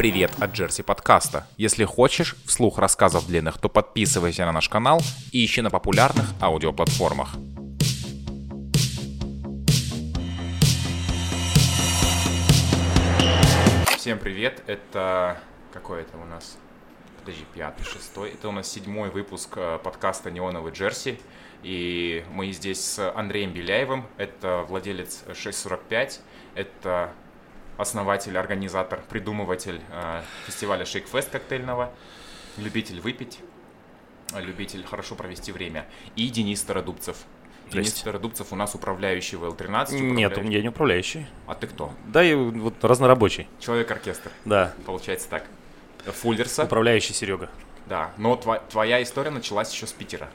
Привет от Джерси подкаста. Если хочешь вслух рассказов длинных, то подписывайся на наш канал и ищи на популярных аудиоплатформах. Всем привет, это... Какой это у нас? Подожди, пятый, шестой. Это у нас седьмой выпуск э, подкаста «Неоновый Джерси». И мы здесь с Андреем Беляевым. Это владелец 645. Это основатель, организатор, придумыватель э, фестиваля Шейкфест коктейльного, любитель выпить, любитель хорошо провести время. И Денис Стародубцев. Денис Стародубцев у нас управляющий в Л-13. Нет, я не управляющий. А ты кто? Да, я вот разнорабочий. Человек-оркестр. Да. Получается так. Фуллерса. Управляющий Серега. Да, но тва- твоя история началась еще с Питера.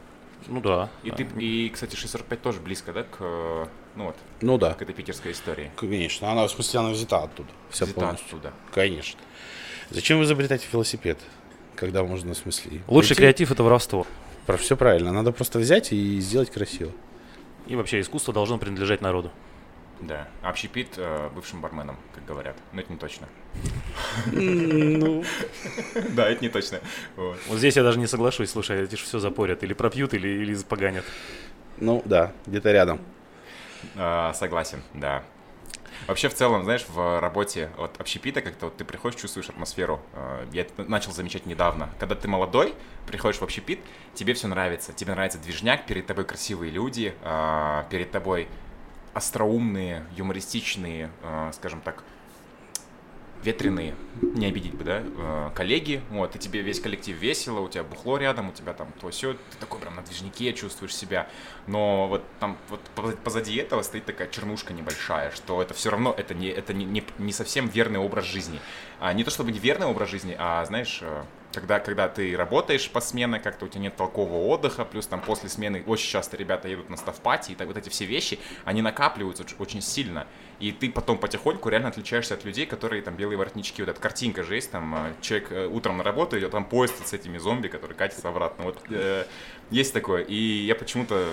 Ну да. И да. ты, и, кстати, 645 тоже близко, да, к, э, ну вот, Ну да, к этой питерской истории. конечно. Она, в смысле, она взята оттуда. Вся Взята полностью. оттуда. Конечно. Зачем вы изобретаете велосипед? Когда можно, в смысле... Лучший прийти? креатив это воровство. Про все правильно. Надо просто взять и сделать красиво. И вообще искусство должно принадлежать народу. Да. А общепит э, бывшим барменом, как говорят. Но это не точно. Ну, Да, это не точно. Вот. Здесь я даже не соглашусь, слушай, эти же все запорят. Или пропьют, или, или запоганят. ну да, где-то рядом. А, Согласен, да. Вообще, в целом, знаешь, в работе вот общепита как-то вот ты приходишь, чувствуешь атмосферу. Э, Я это начал замечать недавно. Когда ты молодой, приходишь в общепит, тебе все нравится. Тебе нравится движняк, перед тобой красивые люди, а, перед тобой остроумные, юмористичные, скажем так, ветреные, не обидеть бы, да, э, коллеги, вот, и тебе весь коллектив весело, у тебя бухло рядом, у тебя там то все, ты такой прям на движнике чувствуешь себя, но вот там вот поз- позади этого стоит такая чернушка небольшая, что это все равно, это не, это не, не, не совсем верный образ жизни. А, не то чтобы не верный образ жизни, а, знаешь, э, когда, когда ты работаешь по смене, как-то у тебя нет толкового отдыха, плюс там после смены очень часто ребята едут на ставпати, и так вот эти все вещи, они накапливаются оч- очень сильно, и ты потом потихоньку реально отличаешься от людей, которые там белые воротнички, вот эта картинка же есть, там э, человек э, утром на работу идет, там поезд с этими зомби, которые катятся обратно, вот э, есть такое, и я почему-то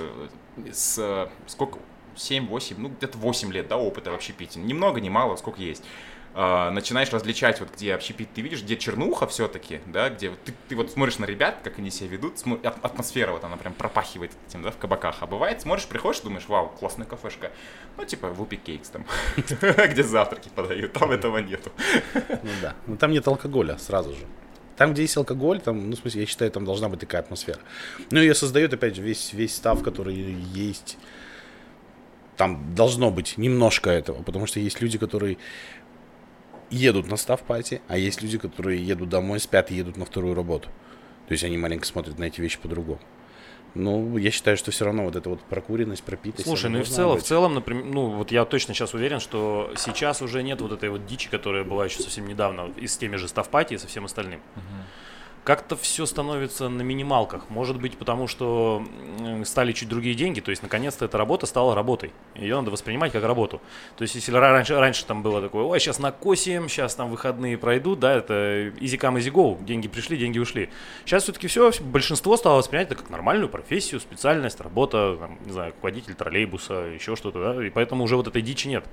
с, э, сколько, 7-8, ну где-то 8 лет, да, опыта в общепите, ни много, ни мало, сколько есть, а, начинаешь различать, вот где общепит ты видишь, где чернуха все-таки, да, где ты, ты вот смотришь на ребят, как они себя ведут, ат- атмосфера вот она прям пропахивает этим, да, в кабаках, а бывает, смотришь, приходишь, думаешь, вау, классная кафешка, ну, типа, вупи кейкс там, где завтраки подают, там этого нету. Ну да. Но там нет алкоголя сразу же. Там, где есть алкоголь, там, ну, в смысле, я считаю, там должна быть такая атмосфера. Ну, ее создает, опять же, весь, весь став, который есть. Там должно быть немножко этого, потому что есть люди, которые едут на став пати, а есть люди, которые едут домой, спят и едут на вторую работу. То есть они маленько смотрят на эти вещи по-другому. Ну, я считаю, что все равно вот эта вот прокуренность, пропитость. Слушай, ну и в целом, в быть. целом, например, ну вот я точно сейчас уверен, что сейчас уже нет вот этой вот дичи, которая была еще совсем недавно и с теми же ставпати и со всем остальным. Как-то все становится на минималках. Может быть, потому что стали чуть другие деньги, то есть наконец-то эта работа стала работой. Ее надо воспринимать как работу. То есть, если ра- раньше, раньше там было такое, ой, сейчас накосим, сейчас там выходные пройдут, да, это easy come, easy go, деньги пришли, деньги ушли. Сейчас все-таки все, большинство стало воспринимать это как нормальную профессию, специальность, работа, там, не знаю, водитель троллейбуса, еще что-то, да, и поэтому уже вот этой дичи нет.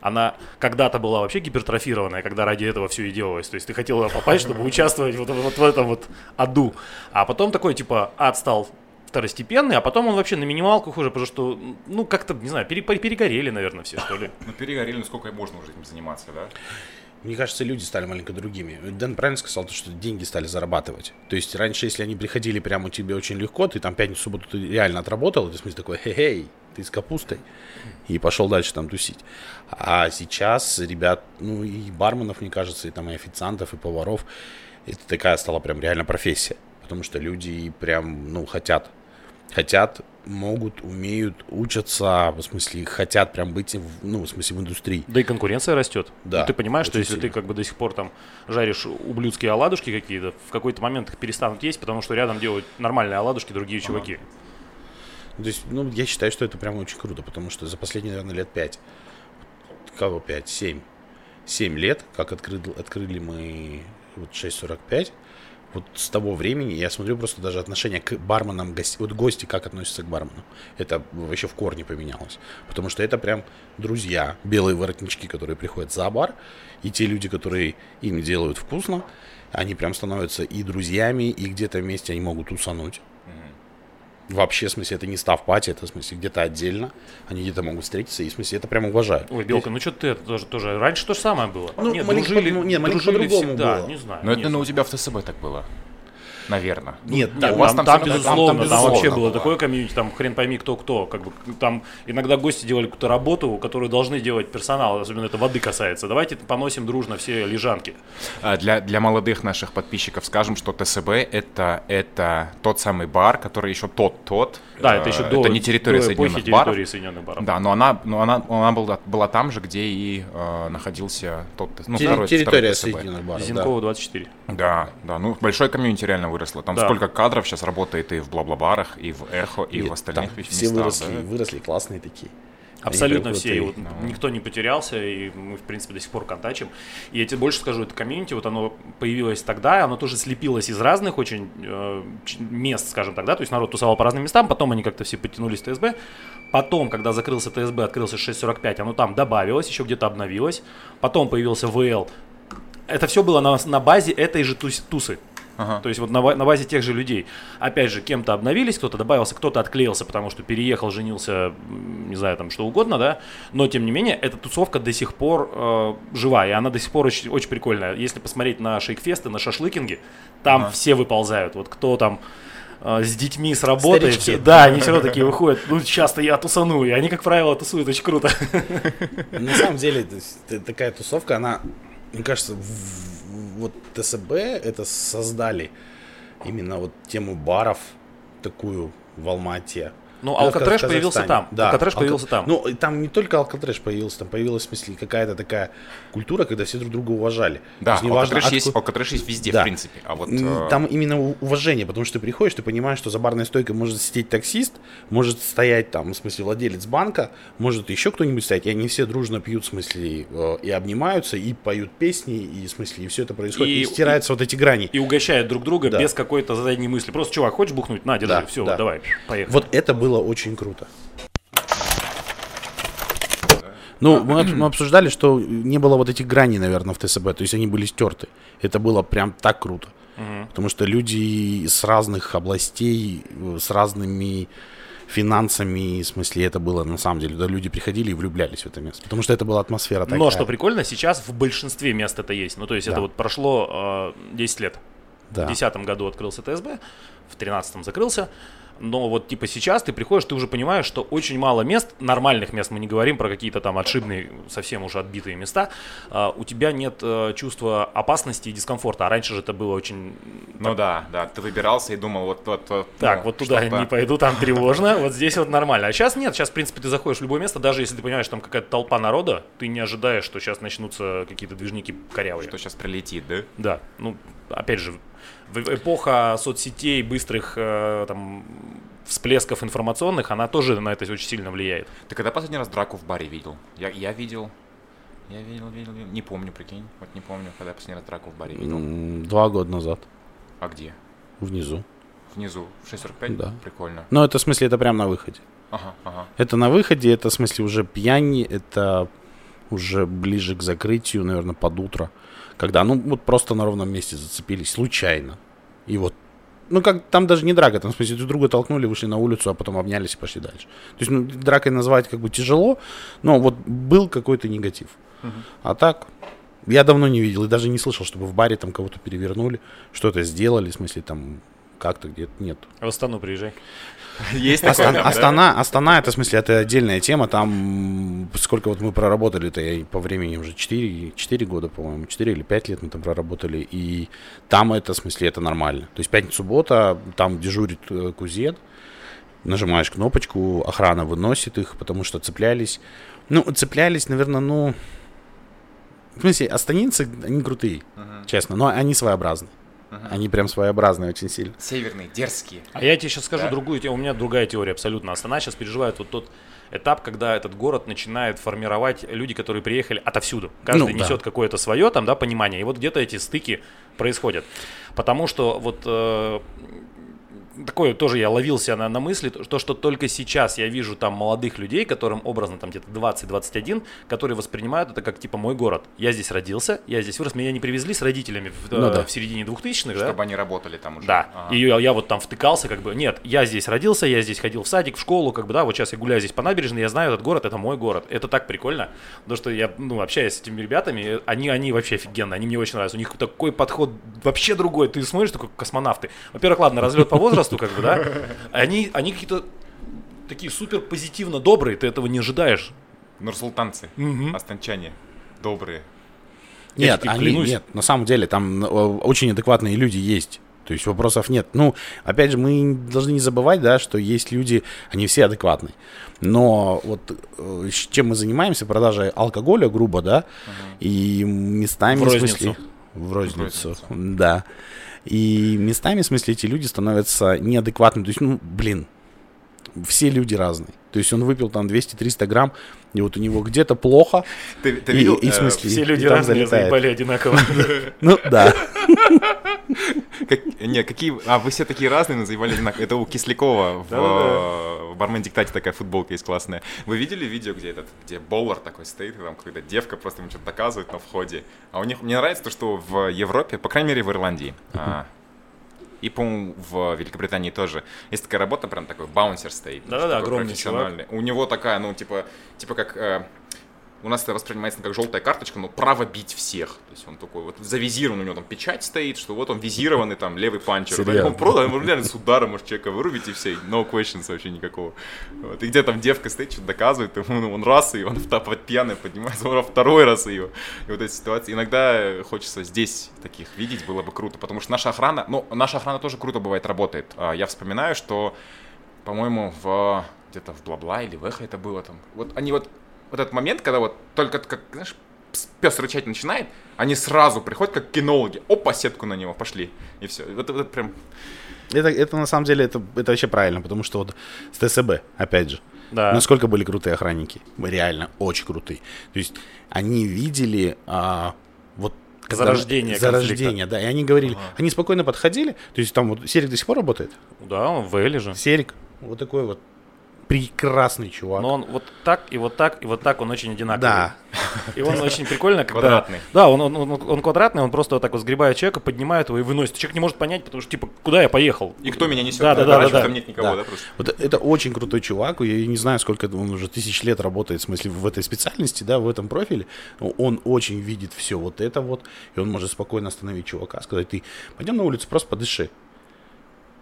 Она когда-то была вообще гипертрофированная, когда ради этого все и делалось. То есть ты хотел попасть, чтобы участвовать вот, вот в этом вот аду. А потом такой, типа, ад стал второстепенный, а потом он вообще на минималках уже, потому что, ну, как-то, не знаю, пере- перегорели, наверное, все, что ли. Ну, перегорели, ну сколько можно уже этим заниматься, да? Мне кажется, люди стали маленько другими. Дэн правильно сказал, то, что деньги стали зарабатывать. То есть раньше, если они приходили прямо у тебя очень легко, ты там пятницу, субботу ты реально отработал, и ты в смысле такой, хей-хей, ты с капустой, и пошел дальше там тусить. А сейчас ребят, ну и барменов, мне кажется, и там и официантов, и поваров, это такая стала прям реально профессия. Потому что люди прям, ну, хотят хотят, могут, умеют, учатся, в смысле, хотят прям быть, в, ну, в смысле, в индустрии. Да и конкуренция растет. Да, Ну, ты понимаешь, что если ты сильно. как бы до сих пор там жаришь ублюдские оладушки какие-то, в какой-то момент их перестанут есть, потому что рядом делают нормальные оладушки другие чуваки. То есть, ну, я считаю, что это прям очень круто, потому что за последние, наверное, лет пять, кого пять, семь, семь лет, как открыли, открыли мы вот 6.45, вот с того времени я смотрю просто даже отношение к барменам, гости, вот гости как относятся к бармену. Это вообще в корне поменялось. Потому что это прям друзья, белые воротнички, которые приходят за бар, и те люди, которые им делают вкусно, они прям становятся и друзьями, и где-то вместе они могут усануть. Вообще, в смысле, это не став пати, это в смысле где-то отдельно. Они где-то могут встретиться, и в смысле это прям уважают. Ой, Белка, ну что ты это тоже, тоже. Раньше то же самое было. Ну, маленько по- ну, не, маленько дружили по-другому всегда, было. не знаю. Но это, не наверное, у тебя в ТСБ так было. Наверное. Нет, Нет, да, у там, вас там там, безусловно, там, безусловно вообще было такое комьюнити, там хрен пойми кто кто, как бы там иногда гости делали какую-то работу, которую должны делать персонал, особенно это воды касается. Давайте поносим дружно все лежанки. А, Для, для молодых наших подписчиков скажем, что ТСБ это, это тот самый бар, который еще тот-тот. Да, это Э, еще до, Это не территория до Соединенных эпохи баров. территории Соединенных баров. Да, но она, но она, она была, была там же, где и э, находился тот, ну, Терри- второй, территория второй ТСБ. Соединенных баров. да. Зинкова 24. Да, да, ну большой комьюнити реально выросло. Там Да. сколько кадров сейчас работает и в бла-бла-барах, и в эхо, и, в Там остальных вещах. все выросли, выросли классные такие. Абсолютно все. И вот никто не потерялся, и мы, в принципе, до сих пор контачим. И я тебе больше скажу, это комьюнити, вот оно появилось тогда, оно тоже слепилось из разных очень э, мест, скажем так, да, то есть народ тусовал по разным местам, потом они как-то все подтянулись в ТСБ. Потом, когда закрылся ТСБ, открылся 645, оно там добавилось, еще где-то обновилось. Потом появился ВЛ. Это все было на, на базе этой же тус- тусы. Ага. То есть вот на, на базе тех же людей. Опять же, кем-то обновились, кто-то добавился, кто-то отклеился, потому что переехал, женился, не знаю, там что угодно, да. Но тем не менее, эта тусовка до сих пор э, жива, и она до сих пор очень, очень прикольная. Если посмотреть на шейкфесты, на шашлыкинги, там Ага. все выползают. Вот кто там э, с детьми с работы, Старички. все- да, они все равно такие выходят. Ну, часто я тусану, и они, как правило, тусуют очень круто. На самом деле, такая тусовка, она, мне кажется, в- вот ТСБ это создали именно вот тему баров такую в Алмате. Ну, Да, в алкотрэш появился там. Алкотрэш алко- появился там. Ну, там не только алкотрэш появился, там появилась, в смысле, какая-то такая культура, когда все друг друга уважали. То Да, есть неважно, алкотрэш есть, везде, Да. в принципе. А вот э, Там именно уважение, потому что ты приходишь, ты понимаешь, что за барной стойкой может сидеть таксист, может стоять там, в смысле, владелец банка, может еще кто-нибудь стоять, и они все дружно пьют, в смысле, э, и обнимаются, и поют песни, и, в смысле, и все это происходит, и, И- стираются вот эти грани. И угощают друг друга Да. без какой-то задней мысли. Просто, чувак, хочешь бухнуть? На, держи, Да, все, да. давай, поехали. Вот это было очень круто. Ну, мы, обс- мы обсуждали, что не было вот этих граней, наверное, в ТСБ, то есть они были стерты. Это было прям так круто. Потому что люди с разных областей, с разными финансами, в смысле, это было на самом деле, да, люди приходили и влюблялись в это место, потому что это была атмосфера такая. Но что прикольно, сейчас в большинстве мест это есть. Ну, то есть это Да. вот прошло э, 10 лет. Да. В 2010 году открылся ТСБ, в 2013 закрылся. Но вот типа сейчас ты приходишь, ты уже понимаешь, что очень мало мест, нормальных мест, мы не говорим про какие-то там отшибные, совсем уже отбитые места, а, у тебя нет э, чувства опасности и дискомфорта. А раньше же это было очень... ну да, да, ты выбирался и думал, вот, вот, вот Так, ну, вот туда не пойду, там тревожно, вот здесь вот нормально. А сейчас нет, сейчас, в принципе, ты заходишь в любое место, даже если ты понимаешь, там какая-то толпа народа, ты не ожидаешь, что сейчас начнутся какие-то движники корявые. Что сейчас прилетит, да? Да, ну, опять же, эпоха соцсетей, быстрых э, там всплесков информационных, она тоже на это очень сильно влияет. Ты когда последний раз драку в баре видел? Я, я видел. Я видел, видел, видел. Не помню, прикинь. Вот не помню, когда я последний раз драку в баре видел. Два года назад, А где? внизу. Внизу. В 6.45? Да. Прикольно. Но это, в смысле, это прям на выходе. Ага, ага. Это на выходе, это в смысле уже пьяни, это уже ближе к закрытию, наверное, под утро. Когда, ну, вот просто на ровном месте зацепились, случайно. И вот, ну, как, там даже не драка, там, в смысле, друг друга толкнули, вышли на улицу, а потом обнялись и пошли дальше. То есть, ну, дракой назвать как бы тяжело, но вот был какой-то негатив. А так, я давно не видел и даже не слышал, чтобы в баре там кого-то перевернули, что-то сделали, в смысле, там, как-то где-то нет. В Астану приезжай. Есть Астана, такое, да? Астана, Астана, это в смысле, это отдельная тема. Там сколько вот мы проработали, это я по времени уже 4, 4 года, по-моему, 4 или 5 лет мы там проработали. И там это, в смысле, это нормально. То есть пятница, суббота, там дежурит э, кузет, нажимаешь кнопочку, охрана выносит их, потому что цеплялись. Ну, цеплялись, наверное, ну... В смысле, астанинцы, они крутые, честно, но они своеобразны. Они прям своеобразные очень сильно. Северные, дерзкие. А я тебе сейчас скажу Да. другую теорию. У меня другая теория абсолютно. Астана сейчас переживает вот тот этап, когда этот город начинает формировать люди, которые приехали отовсюду. Каждый Ну, да. несет какое-то свое там, да, понимание. И вот где-то эти стыки происходят. Потому что вот э, такое тоже я ловился на, на мысли, то, что только сейчас я вижу там молодых людей, которым образно там где-то 20-21, которые воспринимают это как типа мой город. Я здесь родился, я здесь вырос, меня не привезли с родителями в, Ну э, да. в середине 2000-х, да? Чтобы они работали там уже. Да. Ага. И я, я вот там втыкался, как бы, нет, я здесь родился, я здесь ходил в садик, в школу, как бы, да, вот сейчас я гуляю здесь по набережной, я знаю этот город, это мой город. Это так прикольно, потому что я, ну, общаюсь с этими ребятами, они, они вообще офигенные, они мне очень нравятся. У них такой подход вообще другой. Ты смотришь, такой космонавты. Во-первых, ладно, разлет по возрасту, как бы, да. Они, они какие-то такие супер позитивно добрые, ты этого не ожидаешь. Нурсултанцы, Мгм. астанчане, добрые. Я Нет, они, клянусь. нет, на самом деле там э, очень адекватные люди есть. То есть вопросов нет. Ну, опять же, мы должны не забывать, да, что есть люди, они все адекватные. Но вот э, чем мы занимаемся, продажей алкоголя, грубо, да, и местами... В розницу. в розницу. розницу. Да. И местами, в смысле, эти люди становятся неадекватными. То есть, ну, блин, все люди разные. То есть он выпил там 200-300 грамм, и вот у него где-то плохо, Ты, ты и, видел? и в э, смысле, Все и люди там разные, заебали одинаково. Ну, да. Как, не, какие... А, вы все такие разные, называли одинаково. Это у Кислякова в, в бармен диктате такая футболка есть классная. Вы видели видео, где этот, где Боллар такой стоит, и там какая-то девка просто ему что-то доказывает на входе. А у них, мне нравится то, что в Европе, по крайней мере в Ирландии, а, и, по-моему, в Великобритании тоже. Есть такая работа, прям такой баунсер стоит. Да-да-да, огромный профессиональный. У него такая, ну, типа, типа как... у нас это воспринимается как желтая карточка, но право бить всех. То есть он такой вот завизирован, у него там печать стоит, что вот он визированный там левый панчер. Серьезно? Он просто, он реально с удара может человека вырубить и все, no questions вообще никакого. Вот. И где там девка стоит, что-то доказывает, ему ну, он раз ее, он под пьяный поднимается, он второй раз ее. И вот эти ситуации. Иногда хочется здесь таких видеть, было бы круто, потому что наша охрана, ну, наша охрана тоже круто бывает работает. А, Я вспоминаю, что, по-моему, в где-то в Бла-Бла или в Эхо это было там. Вот они вот вот этот момент, когда вот только, как, знаешь, пес рычать начинает, они сразу приходят как кинологи. Опа, сетку на него, пошли. И все. Вот это прям... Это, это на самом деле, это, это вообще правильно, потому что вот с ТСБ, опять же, Да. насколько были крутые охранники, реально очень крутые. То есть они видели а, вот когда- Зарождение зарождение, да, и они говорили, они спокойно подходили, то есть там вот Серик до сих пор работает, Да, он в Эле же. Серик, вот такой вот прекрасный чувак. Но он вот так и вот так и вот так он очень одинаковый. Да. И он очень прикольно, когда... Квадратный. Да, он, он, он, он квадратный, он просто вот так вот сгребает человека, поднимает его и выносит. Человек не может понять, потому что, типа, куда я поехал? И кто меня несет? Да, да, да, да, да. там нет никого, Да. да, просто? Вот это очень крутой чувак. Я не знаю, сколько он уже тысяч лет работает, в смысле, в этой специальности, да, в этом профиле. Он очень видит все вот это вот, и он может спокойно остановить чувака, сказать, ты пойдем на улицу, просто подыши.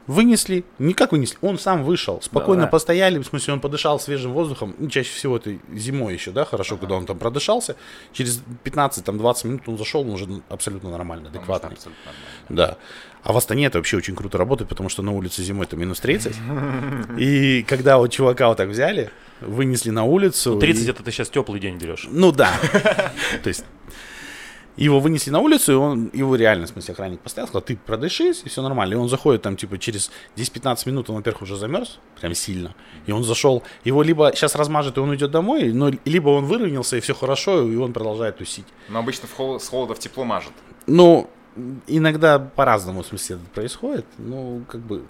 Вынесли, никак вынесли, он сам вышел, спокойно Да-да. постояли, в смысле, он подышал свежим воздухом, ну, чаще всего это зимой еще, да, хорошо, когда он там продышался, через 15-20 минут он зашел, он уже абсолютно нормально, адекватный. абсолютно нормально. Да. А в Астане это вообще очень круто работает, потому что на улице зимой это минус 30. И когда вот чувака вот так взяли, вынесли на улицу. 30 и- это ты сейчас теплый день берешь. Ну да. То есть его вынесли на улицу, и он, его реально, в смысле, охранник поставил, сказал, ты продышись, и все нормально. И он заходит там, типа, через 10-15 минут, он, во-первых, уже замерз, прям сильно. И он зашел, его либо сейчас размажет, и он уйдет домой, но либо он выровнялся, и все хорошо, и он продолжает тусить. Но обычно в хол- с холода в тепло мажет. Ну, иногда по-разному, в смысле, это происходит. Ну, как бы,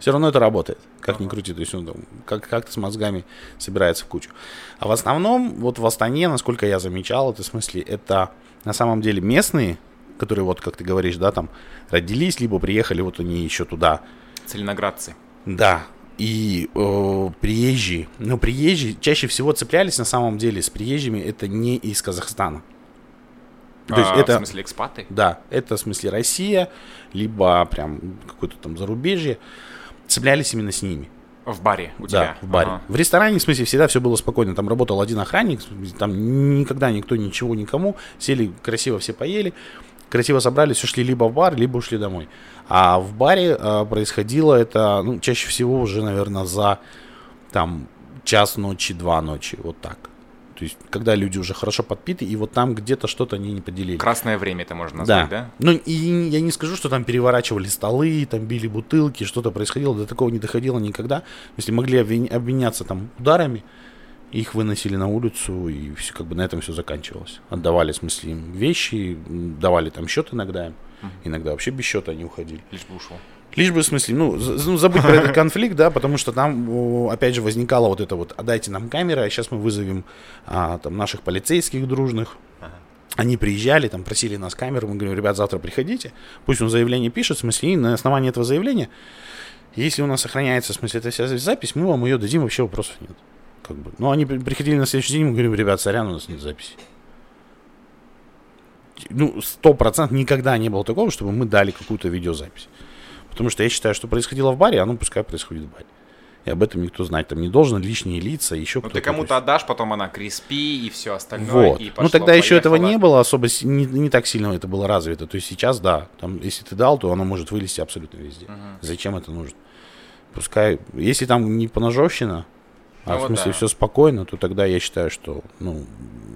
все равно это работает, как ни крути. То есть он там как- как-то с мозгами собирается в кучу. А в основном, вот в Астане, насколько я замечал, это в смысле, это на самом деле местные, которые, вот как ты говоришь, да, там родились, либо приехали, вот они еще туда. Целиноградцы. Да. И э, приезжие, ну, приезжие чаще всего цеплялись на самом деле с приезжими, это не из Казахстана. То есть А, это... В смысле экспаты? Да, это в смысле Россия, либо прям какое-то там зарубежье. Цеплялись именно с ними. В баре у да, тебя? в баре. Ага. В ресторане, в смысле, всегда все было спокойно. Там работал один охранник, там никогда никто ничего никому. Сели красиво все поели, красиво собрались, ушли либо в бар, либо ушли домой. А в баре а, происходило это, ну, чаще всего уже, наверное, за там час ночи, два ночи, вот так. То есть, когда люди уже хорошо подпиты, и вот там где-то что-то они не поделили. Красное время это можно назвать, да? Ну, и я не скажу, что там переворачивали столы, там били бутылки, что-то происходило, до такого не доходило никогда. Если могли обменяться там ударами, их выносили на улицу, и все, как бы на этом все заканчивалось. Отдавали, в смысле, им вещи, давали там счет иногда им. Иногда вообще без счета они уходили. Лишь бы ушел. Лишь бы, в смысле, ну, ну, забыть про этот конфликт, да, потому что там, опять же, возникало вот это вот, отдайте нам камеры, а сейчас мы вызовем а, там наших полицейских дружных. Они приезжали, там, просили нас камеру, мы говорим, ребят, завтра приходите, пусть он заявление пишет, в смысле, и на основании этого заявления, если у нас сохраняется, в смысле, эта вся запись, мы вам ее дадим, вообще вопросов нет. Как бы. Ну, они при- приходили на следующий день, мы говорим, ребят, сорян, у нас нет записи. Ну, сто процентов никогда не было такого, чтобы мы дали какую-то видеозапись. Потому что я считаю, что происходило в баре, оно пускай происходит в баре. И об этом никто знать там не должен, лишние лица, еще Ну ты то кому-то отдашь, потом она криспи и все остальное. Вот. и ну пошло, тогда еще этого поехало. не было, особо не, не так сильно это было развито. То есть сейчас да. Там, если ты дал, то оно может вылезти абсолютно везде. Зачем это нужно? Пускай, если там не поножовщина, а Ну в смысле да. все спокойно, то тогда я считаю, что ну,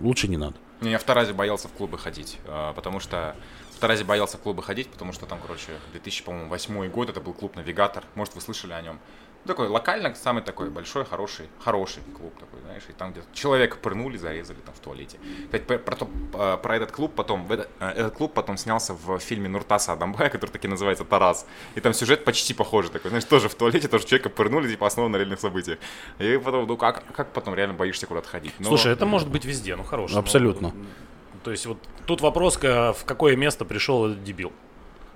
лучше не надо. Я в Таразе боялся в клубы ходить, а, потому что Таразе боялся в клубы ходить, потому что там, короче, 2008 год, это был клуб «Навигатор», может, вы слышали о нем. Ну, Такой локально, самый такой большой, хороший, хороший клуб такой, знаешь, и там где человека пырнули, зарезали там в туалете. Кстати, про, про а, про этот клуб потом, а, этот клуб потом снялся в фильме Нуртаса Адамбая, который таки называется «Тарас». И там сюжет почти похожий такой, знаешь, тоже в туалете, тоже человека пырнули, типа, основан на реальных событиях. И потом, ну как, как потом реально боишься куда-то ходить? Но- Слушай, это может быть везде, ну хорошо. ну, Абсолютно. ну, то есть вот тут вопрос, в какое место пришел этот дебил,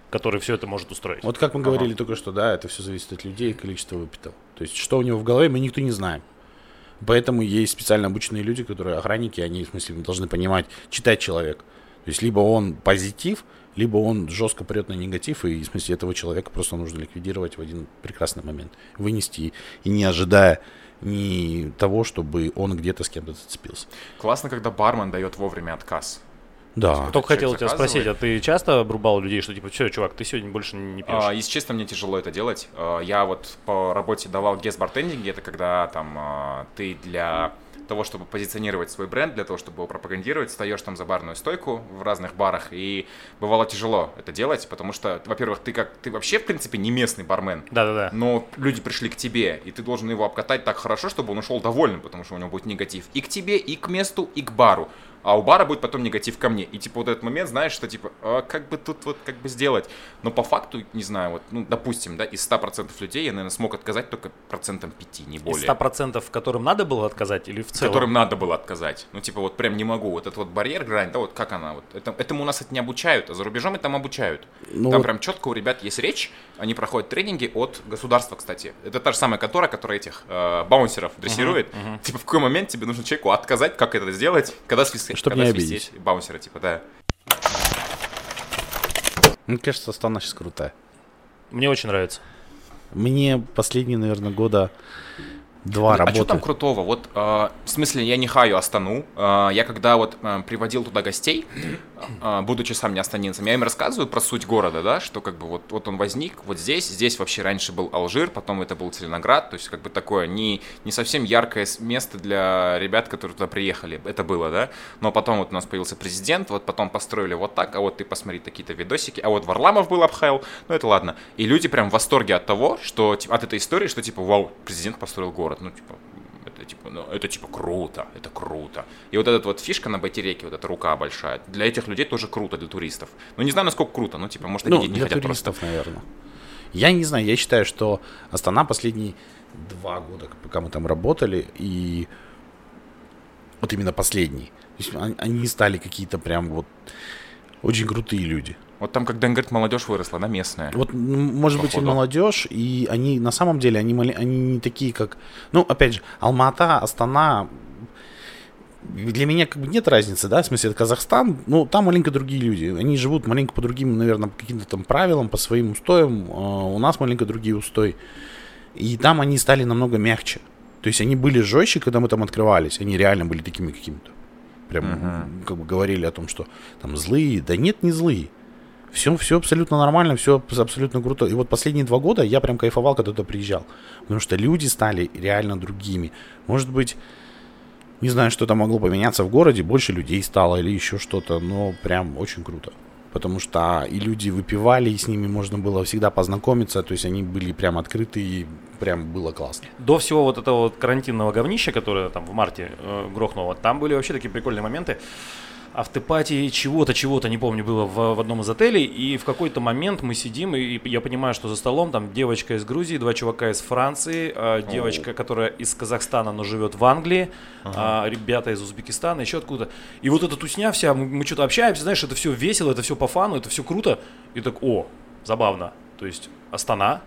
который все это может устроить. Вот как мы говорили только что, да, это все зависит от людей и количества выпитого. То есть, что у него в голове, мы никто не знаем. Поэтому есть специально обученные люди, которые охранники, они, в смысле, должны понимать, читать человека. То есть, либо он позитив, либо он жестко прет на негатив, и, в смысле, этого человека просто нужно ликвидировать в один прекрасный момент. Вынести, и не ожидая ни того, чтобы он где-то с кем-то зацепился. Классно, когда бармен дает вовремя отказ. Да. Только хотел тебя спросить, а ты часто обрубал людей, что типа, все, чувак, ты сегодня больше не пьешь? А, если честно, мне тяжело это делать. А, Я вот по работе давал гест бартендинги, это когда там а, ты для того, чтобы позиционировать свой бренд, для того, чтобы его пропагандировать, встаешь там за барную стойку в разных барах, и бывало тяжело это делать, потому что, во-первых, ты как ты вообще, в принципе, не местный бармен, Да-да-да. но люди пришли к тебе, и ты должен его обкатать так хорошо, чтобы он ушел довольным, потому что у него будет негатив и к тебе, и к месту, и к бару. А у бара будет потом негатив ко мне. И типа вот этот момент, знаешь, что типа, а как бы тут вот как бы сделать. Но по факту, не знаю, вот, ну, допустим, да, из 100% людей я, наверное, смог отказать только процентом 5, не Из более. 100% которым надо было отказать или в целом? Которым надо было отказать. Ну, типа, вот прям не могу. Вот этот вот барьер, грань, да, вот как она. Вот это, этому у нас это не обучают, а за рубежом это там обучают. Ну там вот- прям четко у ребят есть речь. Они проходят тренинги от государства, кстати. Это та же самая контора, которая этих э, баунсеров дрессирует. Типа, в какой момент тебе нужно человеку отказать, как это сделать, когда свистеть. Чтоб когда не свистеть баунсера, типа, да. Мне кажется, Астана сейчас крутая. Мне очень нравится. Мне последние, наверное, года два а что работы. там крутого? Вот, э, в смысле, я не хаю Астану. Э, я когда вот э, приводил туда гостей, э, будучи сам не астанинцем, я им рассказываю про суть города, да, что как бы вот, вот он возник вот здесь, здесь вообще раньше был Алжир, потом это был Целиноград, то есть как бы такое не, не совсем яркое место для ребят, которые туда приехали, это было, да, но потом вот у нас появился президент, вот потом построили вот так, а вот ты посмотри такие-то видосики, а вот Варламов был обхайл, ну это ладно. И люди прям в восторге от того, что, типа, от этой истории, что типа, вау, президент построил город, ну типа, это типа, ну, это типа круто, это круто. И вот эта вот фишка на Байтереке, вот эта рука большая, для этих людей тоже круто, для туристов. Ну, не знаю, насколько круто, ну, типа, может, они Ну, не для хотят туристов, просто. наверное. Я не знаю, я считаю, что Астана последние два года, пока мы там работали, и вот именно последний, то есть они стали какие-то прям вот очень крутые люди. Вот там, как Дэн говорит, молодежь выросла, она местная. Вот, м, может быть, и Походу. молодежь, и они на самом деле, они, они не такие, как... Ну, опять же, Алмата, Астана, для меня как бы нет разницы, да, в смысле, это Казахстан, ну, там маленько другие люди, они живут маленько по другим, наверное, по каким-то там правилам, по своим устоям, а у нас маленько другие устои, и там они стали намного мягче, то есть они были жестче, когда мы там открывались, они реально были такими какими-то, прям, как бы говорили о том, что там злые, да нет, не злые, все, все абсолютно нормально, все абсолютно круто. И вот последние два года я прям кайфовал, когда туда приезжал. Потому что люди стали реально другими. Может быть, Не знаю, что там могло поменяться в городе, больше людей стало или еще что-то, но прям очень круто. Потому что и люди выпивали, и с ними можно было всегда познакомиться, то есть они были прям открыты, и прям было классно. До всего вот этого вот карантинного говнища, которое там в марте э, грохнуло, там были вообще такие прикольные моменты автопатии чего-то, чего-то, не помню, было в, в одном из отелей, и в какой-то момент мы сидим, и я понимаю, что за столом там девочка из Грузии, два чувака из Франции, э, девочка, которая из Казахстана, но живет в Англии, ага. э, ребята из Узбекистана, еще откуда. И вот эта тусня вся, мы, мы что-то общаемся, знаешь, это все весело, это все по фану, это все круто, и так, о, забавно. То есть Астана,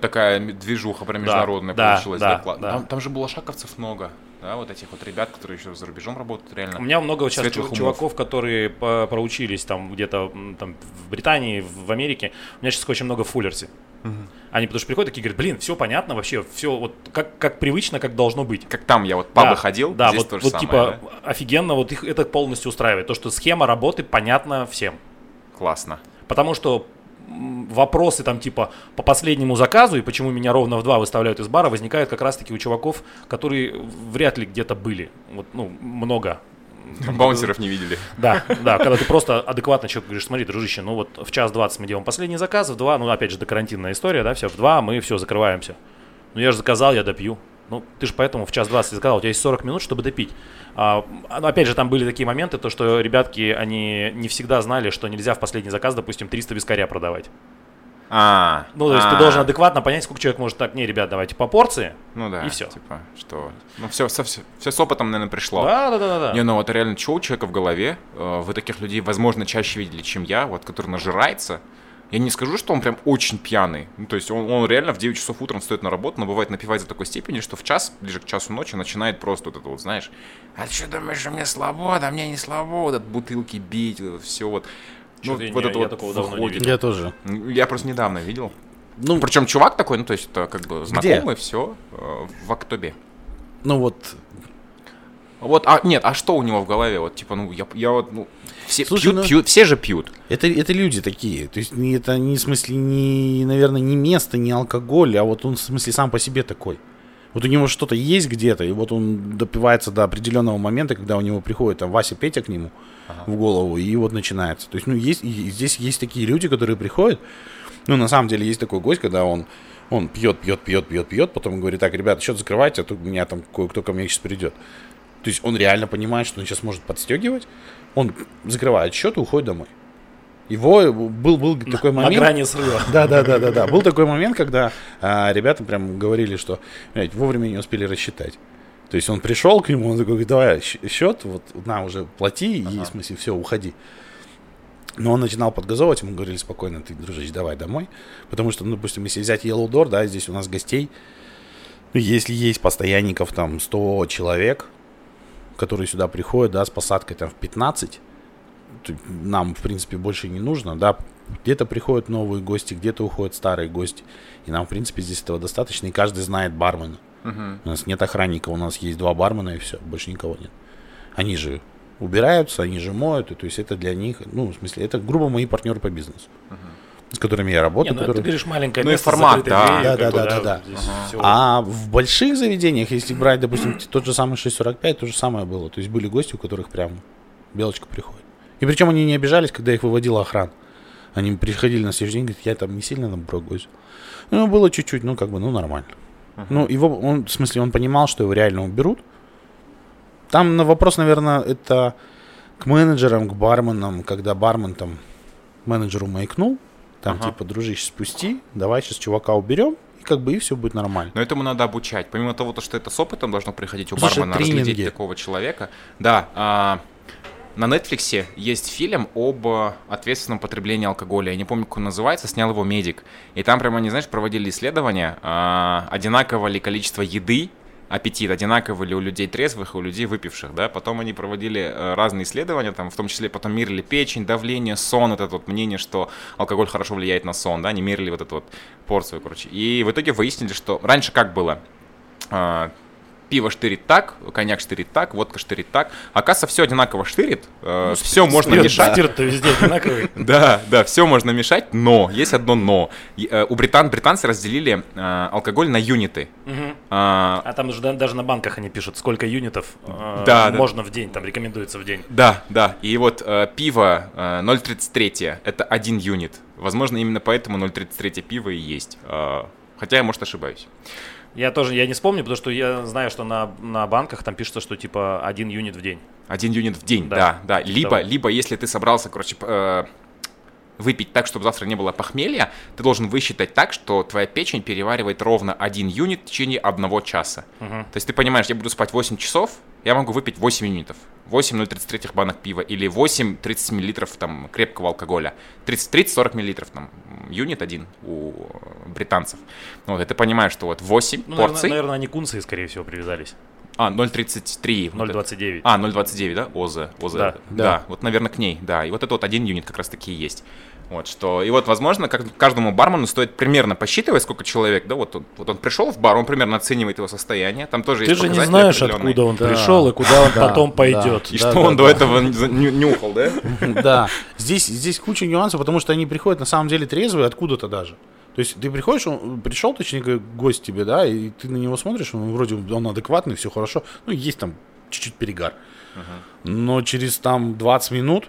такая движуха прям международная да, получилась. Да, да. Там, там же было шаковцев много да, вот этих вот ребят, которые еще за рубежом работают, реально. У меня много сейчас чуваков, которые по проучились там где-то там в Британии, в Америке. У меня сейчас очень много в Фуллерсе. Угу. Они потому что приходят такие говорят, блин, все понятно вообще, все вот как, как привычно, как должно быть. Как там я вот папа да, ходил, да, здесь вот, вот самое, типа да? офигенно, вот их это полностью устраивает. То, что схема работы понятна всем. Классно. Потому что вопросы там типа по последнему заказу и почему меня ровно в два выставляют из бара, возникают как раз-таки у чуваков, которые вряд ли где-то были. Вот, ну, много. Баунсеров не видели. Да, да, когда ты просто адекватно человек говоришь, смотри, дружище, ну вот в час двадцать мы делаем последний заказ, в два, ну опять же, до карантинная история, да, все, в два мы все, закрываемся. Ну я же заказал, я допью. Ну, ты же поэтому в час 20 сказал, у тебя есть 40 минут, чтобы допить. А, ну, опять же, там были такие моменты, то, что ребятки, они не всегда знали, что нельзя в последний заказ, допустим, 300 вискаря продавать. А, ну, то есть а, ты должен адекватно понять, сколько человек может так, не, ребят, давайте по порции. Ну да. И все. Типа, что. Ну, все, все, все, все с опытом, наверное, пришло. Да, да, да, да. Не, ну вот реально, что у человека в голове? Э, вы таких людей, возможно, чаще видели, чем я, вот, который нажирается. Я не скажу, что он прям очень пьяный. Ну, то есть он, он реально в 9 часов утром стоит на работу, но бывает напивает до такой степени, что в час, ближе к часу ночи, начинает просто вот это вот, знаешь, а что думаешь, что мне слабо, да мне не слабо, вот от бутылки бить, вот все вот. Ну, не, вот это я вот такого давно не видел. Я тоже. Я просто недавно видел. Ну, Причем чувак такой, ну, то есть это как бы знакомый, где? все, э, в Актобе. Ну вот вот, а нет, а что у него в голове? Вот, типа, ну, я, я вот, ну, все Слушай, пьют, ну, пьют, все же пьют. Это, это люди такие. То есть это не в смысле, не, наверное, не место, не алкоголь, а вот он в смысле сам по себе такой. Вот у него что-то есть где-то, и вот он допивается до определенного момента, когда у него приходит там Вася Петя к нему ага. в голову, и вот начинается. То есть, ну, есть, и здесь есть такие люди, которые приходят, ну, на самом деле, есть такой гость, когда он, он пьет, пьет, пьет, пьет, пьет, потом говорит, так, ребята, счет закрывайте, а то у меня там кое-кто ко мне сейчас придет. То есть он реально понимает, что он сейчас может подстегивать. Он закрывает счет и уходит домой. Его был, был такой момент. На грани срыва. Да, да, да, да, да. Был такой момент, когда а, ребята прям говорили, что блядь, вовремя не успели рассчитать. То есть он пришел к нему, он такой, давай счет, вот на уже плати, ага. и в смысле все, уходи. Но он начинал подгазовывать, ему говорили спокойно, ты, дружище, давай домой. Потому что, ну, допустим, если взять Yellow Door, да, здесь у нас гостей, ну, если есть постоянников там 100 человек, которые сюда приходят, да, с посадкой там в 15, нам, в принципе, больше не нужно, да, где-то приходят новые гости, где-то уходят старые гости, и нам, в принципе, здесь этого достаточно, и каждый знает бармена. Uh-huh. У нас нет охранника, у нас есть два бармена, и все, больше никого нет. Они же убираются, они же моют, и то есть это для них, ну, в смысле, это, грубо, мои партнеры по бизнесу. Uh-huh с которыми я работаю. Не, ну, которые... Ты говоришь маленькое ну, место, формат, да. да, да, да, да, да. Ага. А в больших заведениях, если брать, допустим, тот же самый 645, то же самое было. То есть были гости, у которых прям белочка приходит. И причем они не обижались, когда их выводила охрана. Они приходили на следующий день, говорят, я там не сильно там прогусь. Ну, было чуть-чуть, ну, как бы, ну, нормально. Uh-huh. Ну, его, он, в смысле, он понимал, что его реально уберут. Там на вопрос, наверное, это к менеджерам, к барменам, когда бармен там менеджеру маякнул, там ага. типа, дружище, спусти, давай сейчас чувака уберем, и как бы и все будет нормально. Но этому надо обучать. Помимо того, что это с опытом должно приходить у Слушай, бармена, тренинги. разглядеть такого человека. Да, а, на Netflix есть фильм об ответственном потреблении алкоголя. Я не помню, как он называется, снял его медик. И там прямо, не знаешь, проводили исследования, а, одинаково ли количество еды аппетит одинаковый ли у людей трезвых и у людей выпивших, да, потом они проводили э, разные исследования, там, в том числе потом мерили печень, давление, сон, это вот мнение, что алкоголь хорошо влияет на сон, да, они мерили вот эту вот порцию, короче, и в итоге выяснили, что раньше как было, а, пиво штырит так, коньяк штырит так, водка штырит так. Оказывается, все одинаково штырит, Ну, все можно Спирт- мешать. Спирт-то везде одинаковый. Да, да, все можно мешать, но есть одно но. Э, У британ британцы разделили э, алкоголь на юниты. А, А там же да- даже на банках они пишут, сколько юнитов э, можно в день, там рекомендуется в день. Да, да. И вот э, пиво э, 0,33 это один юнит. Возможно, именно поэтому 0,33 пиво и есть. Э, хотя я, может, ошибаюсь. Я тоже, я не вспомню, потому что я знаю, что на, на банках там пишется, что типа один юнит в день. Один юнит в день, Да. да, да. Типа Либо, того. либо если ты собрался, короче, э, выпить так, чтобы завтра не было похмелья, ты должен высчитать так, что твоя печень переваривает ровно один юнит в течение одного часа. Мгм. То есть ты понимаешь, я буду спать 8 часов, я могу выпить 8 юнитов. 8 0,33 банок пива или 8 30 миллилитров там крепкого алкоголя. 30 30-40 миллилитров там юнит один у э, британцев. Вот, и ты понимаешь, что вот 8 Ну, порций... наверное, они кунцы, скорее всего, привязались. А, 0,33. вот это. 0,29. А, 0,29, да? ОЗ. ОЗ. Да. Да. Да. вот, наверное, к ней, да. И вот это вот один юнит как раз таки и есть. Вот что. И вот, возможно, как каждому бармену стоит примерно посчитывать, сколько человек, да, вот он, вот он пришел в бар, он примерно оценивает его состояние. Там тоже Ты есть же не знаешь, откуда он Да. пришел и куда он Да, потом да. пойдет. И Да, что да, он да. до этого нюхал, да? Да, здесь, здесь куча нюансов, потому что они приходят на самом деле трезвые откуда-то даже. То есть ты приходишь, он пришел, точнее, гость тебе, да, и ты на него смотришь, он вроде он адекватный, все хорошо, ну, есть там чуть-чуть перегар. Но через там 20 минут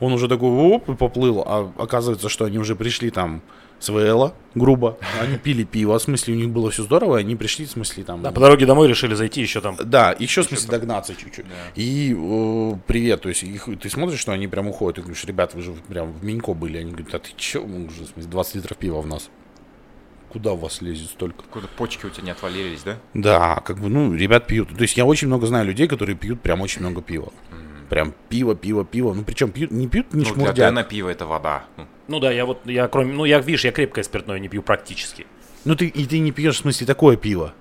он уже такой оп, и поплыл, а оказывается, что они уже пришли там с ВЛа, грубо, они пили пиво, в смысле у них было все здорово, и они пришли, в смысле там... Да, по дороге домой решили зайти еще там. Да, еще, в смысле, догнаться чуть-чуть. И э, привет, то есть их, ты смотришь, что они прям уходят, ты говоришь, ребят, вы же прям в Минько были. Они говорят, а ты че, Мы уже, в смысле, 20 литров пива в нас. Куда у вас лезет столько? Куда почки у тебя не отвалились, да? Да, как бы, ну, ребят пьют. То есть я очень много знаю людей, которые пьют прям очень много пива. Прям пиво, пиво, пиво. Ну, причем пьют, не пьют, не Ну, для шмурдят. Дэна пиво это вода. Ну, Ну да, я вот, я кроме, ну я, видишь, я крепкое спиртное не пью практически. Ну, ты, и ты не пьешь, в смысле, такое пиво.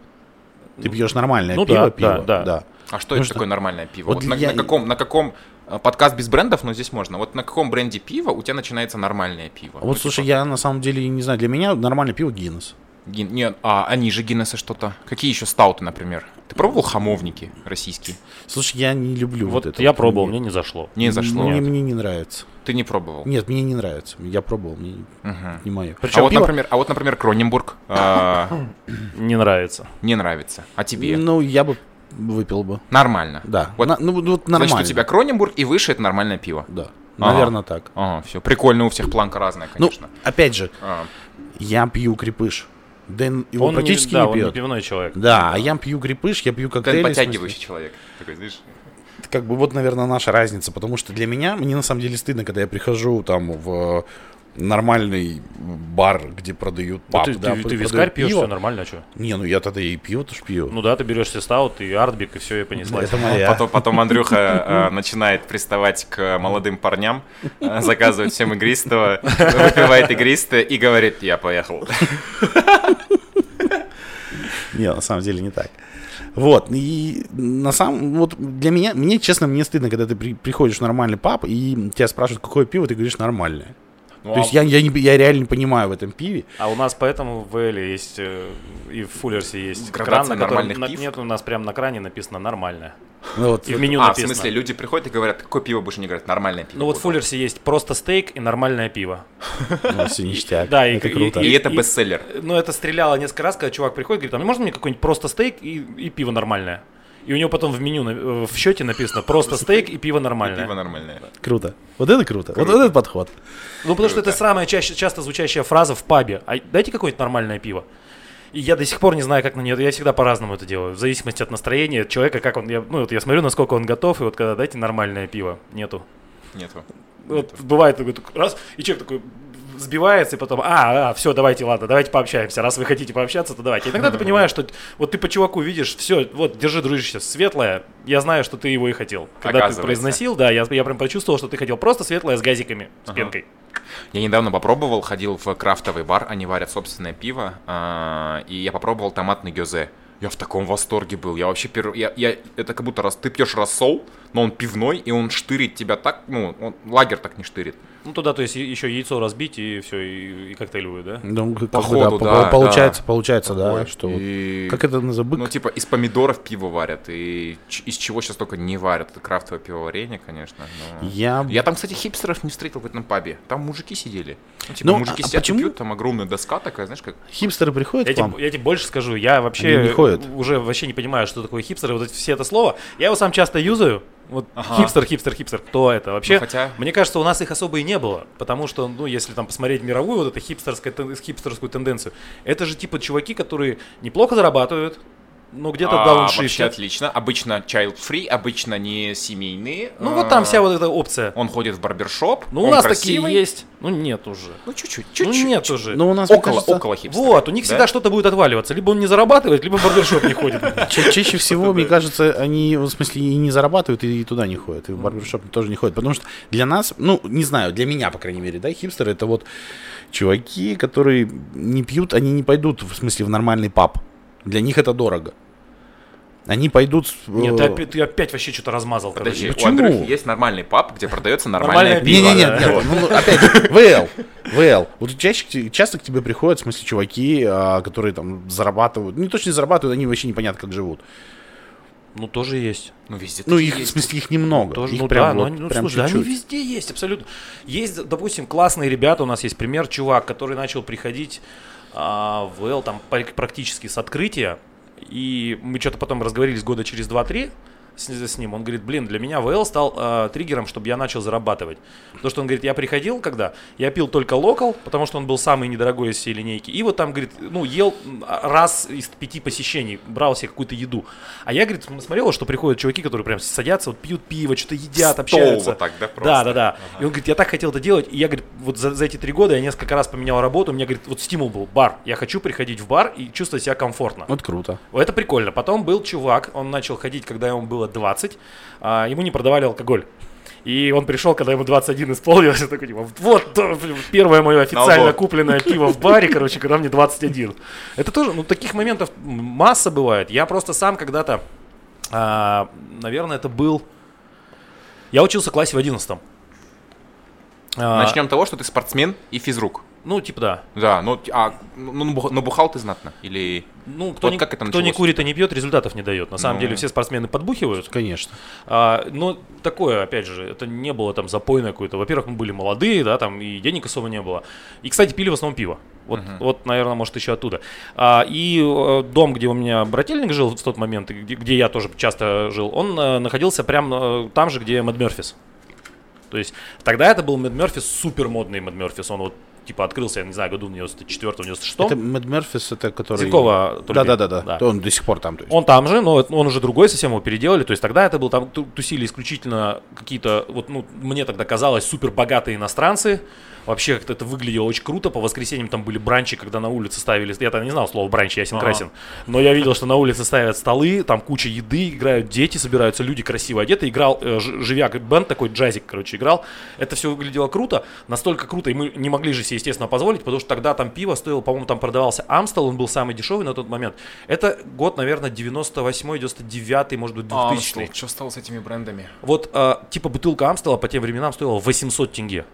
Ты пьешь нормальное ну пиво, да, пиво. да, да. А что Ну это что? такое нормальное пиво? Вот Вот, на, я- на каком, на каком э, подкаст без брендов, но здесь можно. Вот на каком бренде пива у тебя начинается нормальное пиво? А Вот, слушай, я на самом деле не знаю, для меня нормальное пиво Гиннес. Гин- Нет, а они же Гиннеса что-то. Какие еще стауты, например? Ты пробовал хамовники российские? Слушай, я не люблю вот, Вот это. я вот. пробовал, мне не зашло. Не зашло. Мне, мне не нравится. Ты не пробовал. Нет, мне не нравится. Я пробовал, мне Мгм. не мое. Причем а, вот, пиво например, а вот, например, Кроненбург а, не нравится. не нравится. А тебе? Ну, я бы выпил бы. Нормально. Да. Вот, На- ну, вот нормально. Значит, у тебя Кроненбург и выше это нормальное пиво. Да. Ага. Наверное, так. Ага, все. Прикольно, у всех планка разная, Ну, конечно. опять же, А, я пью крепыш. Дэн его он практически не, да, не он не пьет. пивной человек. Да, а я пью крепыш, я пью коктейли. смысле. подтягивающий человек. Такой, знаешь, Как бы вот, наверное, наша разница. Потому что для меня, мне на самом деле стыдно, когда я прихожу там в нормальный бар, где продают Ну, паб, ты, да, ты- ты вискарь пьешь, пиво. все нормально, а что? Не, ну я тогда и пиво тоже пью. Ну да, ты берешь себе стаут и артбик, и все, и понеслась. это моя. Потом, потом Андрюха э, начинает приставать к молодым парням, э, заказывает всем игристого, выпивает игристое и говорит, я поехал. Не, на самом деле не так. Вот, и на самом, вот для меня, мне, честно, мне стыдно, когда ты при- приходишь в нормальный паб, и тебя спрашивают, какое пиво, ты говоришь нормальное. Ну, То а есть я, я, не, я реально не понимаю в этом пиве. А у нас поэтому в Эле есть э, и в Фуллерсе есть кран, Градация на котором нормальных на- нет, у нас прям на кране написано нормальное. Ну, вот, И в меню А, в написано. смысле, люди приходят и говорят, какое пиво будешь, они говорят, нормальное пиво. Ну вот в буду». Фуллерсе есть просто стейк и нормальное пиво. ну, всё ништяк. Да, и- это и- круто. И это бестселлер. Ну это стреляло несколько раз, когда чувак приходит, говорит, а можно мне какой-нибудь просто стейк и, и пиво нормальное? И у него потом в меню, э, в счете написано просто стейк и пиво нормальное. Пиво нормальное. Круто. Вот это круто. Вот Круто. этот подход. Ну, потому что Круто. это самая чаще, часто звучащая фраза в пабе. А дайте какое-нибудь нормальное пиво. И я до сих пор не знаю, как на нее. Я всегда по-разному это делаю. В зависимости от настроения человека, как он. Я, ну, вот я смотрю, насколько он готов, и вот когда дайте нормальное пиво. Нету. Нету. Вот бывает такой, такой раз, и человек такой сбивается, и потом, а, а, все, давайте, ладно, давайте пообщаемся. Раз вы хотите пообщаться, то давайте. Иногда ты понимаешь, что вот ты по чуваку видишь, все, вот, держи, дружище, светлое, я знаю, что ты его и хотел. Когда ты произносил, да, я, я прям почувствовал, что ты хотел просто светлое с газиками, с Ага. пенкой. Я недавно попробовал, ходил в крафтовый бар, они варят собственное пиво, а, и я попробовал томатный гёзе. Я в таком восторге был. Я вообще первый... Я, я- это как будто раз, ты пьешь рассол, но он пивной, и он штырит тебя так, ну, он, лагерь так не штырит. Ну, туда, то есть, еще яйцо разбить, и все, и, и коктейлевую, да? Ну, как Походу, по- да, получается, да. получается, да, Такое. что вот- И- Как это называется? Ну, типа, из помидоров пиво варят, и из чего сейчас только не варят. Это крафтовое пивоварение, конечно. но- Я... Я там, кстати, хипстеров не встретил в этом пабе. Там мужики сидели. Ну, типа, Ну, мужики а сидят и почему? пьют, там огромная доска такая, знаешь, как... Хипстеры приходят Я к вам? тебе, я тебе больше скажу, я вообще уже вообще не понимаю, что такое хипстеры, вот эти, все это слово. Я его сам часто юзаю. Вот Ага. хипстер, хипстер, хипстер, кто это вообще? Ну, хотя- Мне кажется, у нас их особо и не было, потому что, ну, если там посмотреть мировую вот эту хипстерскую, хипстерскую тенденцию, это же типа чуваки, которые неплохо зарабатывают, но где-то А, дауншифтят. вообще отлично. Обычно child-free, обычно не семейные. Ну, вот там А, вся вот эта опция. Он ходит в барбершоп. Ну, у нас красивый. такие есть. Ну, нет уже. Ну, чуть-чуть, Ну, чуть-чуть. нет уже. Ну, у нас, Около, кажется, около хипстера. Вот, у них да? всегда что-то будет отваливаться. Либо он не зарабатывает, либо в барбершоп не ходит. ча- чаще всего, мне кажется, они, в смысле, и не зарабатывают, и туда не ходят, и в барбершоп тоже не ходят. Потому что для нас, ну, не знаю, для меня, по крайней мере, да, хипстеры это вот чуваки, которые не пьют, они не пойдут, в смысле, в нормальный паб. Для них это дорого. Они пойдут... Нет, ты э, опять, ты опять вообще что-то размазал. Подожди, короче. у Почему? Андрюхи есть нормальный паб, где продается Нормальное пиво. да. нет, ну, опять же, ВЛ, ВЛ. Вот чаще, часто к тебе приходят, в смысле, чуваки, а, которые там зарабатывают, не точно не зарабатывают, они вообще непонятно как живут. Ну, тоже есть. Ну, везде Ну, их, в есть. смысле, их немного. Тоже, их ну прям да, но вот, они- ну, прям слушай, да, они чуть-чуть. везде есть, абсолютно. Есть, допустим, классные ребята, у нас есть пример, чувак, который начал приходить а, в Л там практически с открытия, и мы что-то потом разговорились года через 2-3 с, с ним, он говорит, блин, для меня ВЛ стал а, триггером, чтобы я начал зарабатывать. Потому что он говорит, я приходил когда, я пил только локал, потому что он был самый недорогой из всей линейки, и вот там, говорит, ну, ел м, раз из пяти посещений, брал себе какую-то еду. А я, говорит, смотрел, что приходят чуваки, которые прям садятся, вот пьют пиво, что-то едят, Стол общаются. вот так, да, Да, просто? да, да. И он говорит, я так хотел это делать. И я, говорит, вот за, за эти три года я несколько раз поменял работу. У меня, говорит, вот стимул был бар. Я хочу приходить в бар и чувствовать себя комфортно. Вот круто. Это прикольно. Потом был чувак, он начал ходить, когда ему было 20. а, ему не продавали алкоголь. И он пришел, когда ему 21 исполнилось, и такой, типа, вот первое мое официально купленное пиво в баре, короче, когда мне 21. Это тоже, ну, таких моментов масса бывает. Я просто сам когда-то, а, наверное, это был... Я учился в классе в 11 А, Начнем с того, что ты спортсмен и физрук. Ну, типа да. Да, ну, а, ну, набух- набухал ты знатно? Или... Ну, кто, Вот не, как это кто не курит и не пьет, результатов не дает. На самом Ну. деле все спортсмены подбухивают. Конечно. А, но такое, опять же, это не было там запойное какое-то. Во-первых, мы были молодые, да, там и денег особо не было. И, кстати, пили в основном пиво. Вот, вот наверное, может, еще оттуда. А, и э, дом, где у меня брательник жил в тот момент, где, где я тоже часто жил, он э, находился прямо там же, где Мэд Мерфис. То есть тогда это был Мэд Мерфис, супер модный Мэд Мерфис. Он вот типа открылся, я не знаю, году в 94-96. Это Мэд Мерфис, это который... Зинкова Да, Турбин. да, да, да, Да. Он до сих пор там. То есть. Он там же, но он уже другой, совсем его переделали. То есть тогда это был там ту- тусили исключительно какие-то, вот, ну, мне тогда казалось, супер богатые иностранцы. Вообще как-то это выглядело очень круто. По воскресеньям там были бранчи, когда на улице ставили. Я тогда не знал слова бранч, ясен Ага. красен. Но я видел, что на улице ставят столы, там куча еды, играют дети, собираются люди красиво одеты. Играл э, живяк бенд такой, джазик, короче, играл. Это все выглядело круто, настолько круто, и мы не могли же себе, естественно, позволить, потому что тогда там пиво стоило, по-моему, там продавался Амстел, он был самый дешевый на тот момент. Это год, наверное, 98 99 может быть, 2000 что стало с этими брендами? Вот, э, типа, бутылка Амстела по тем временам стоила 800 тенге.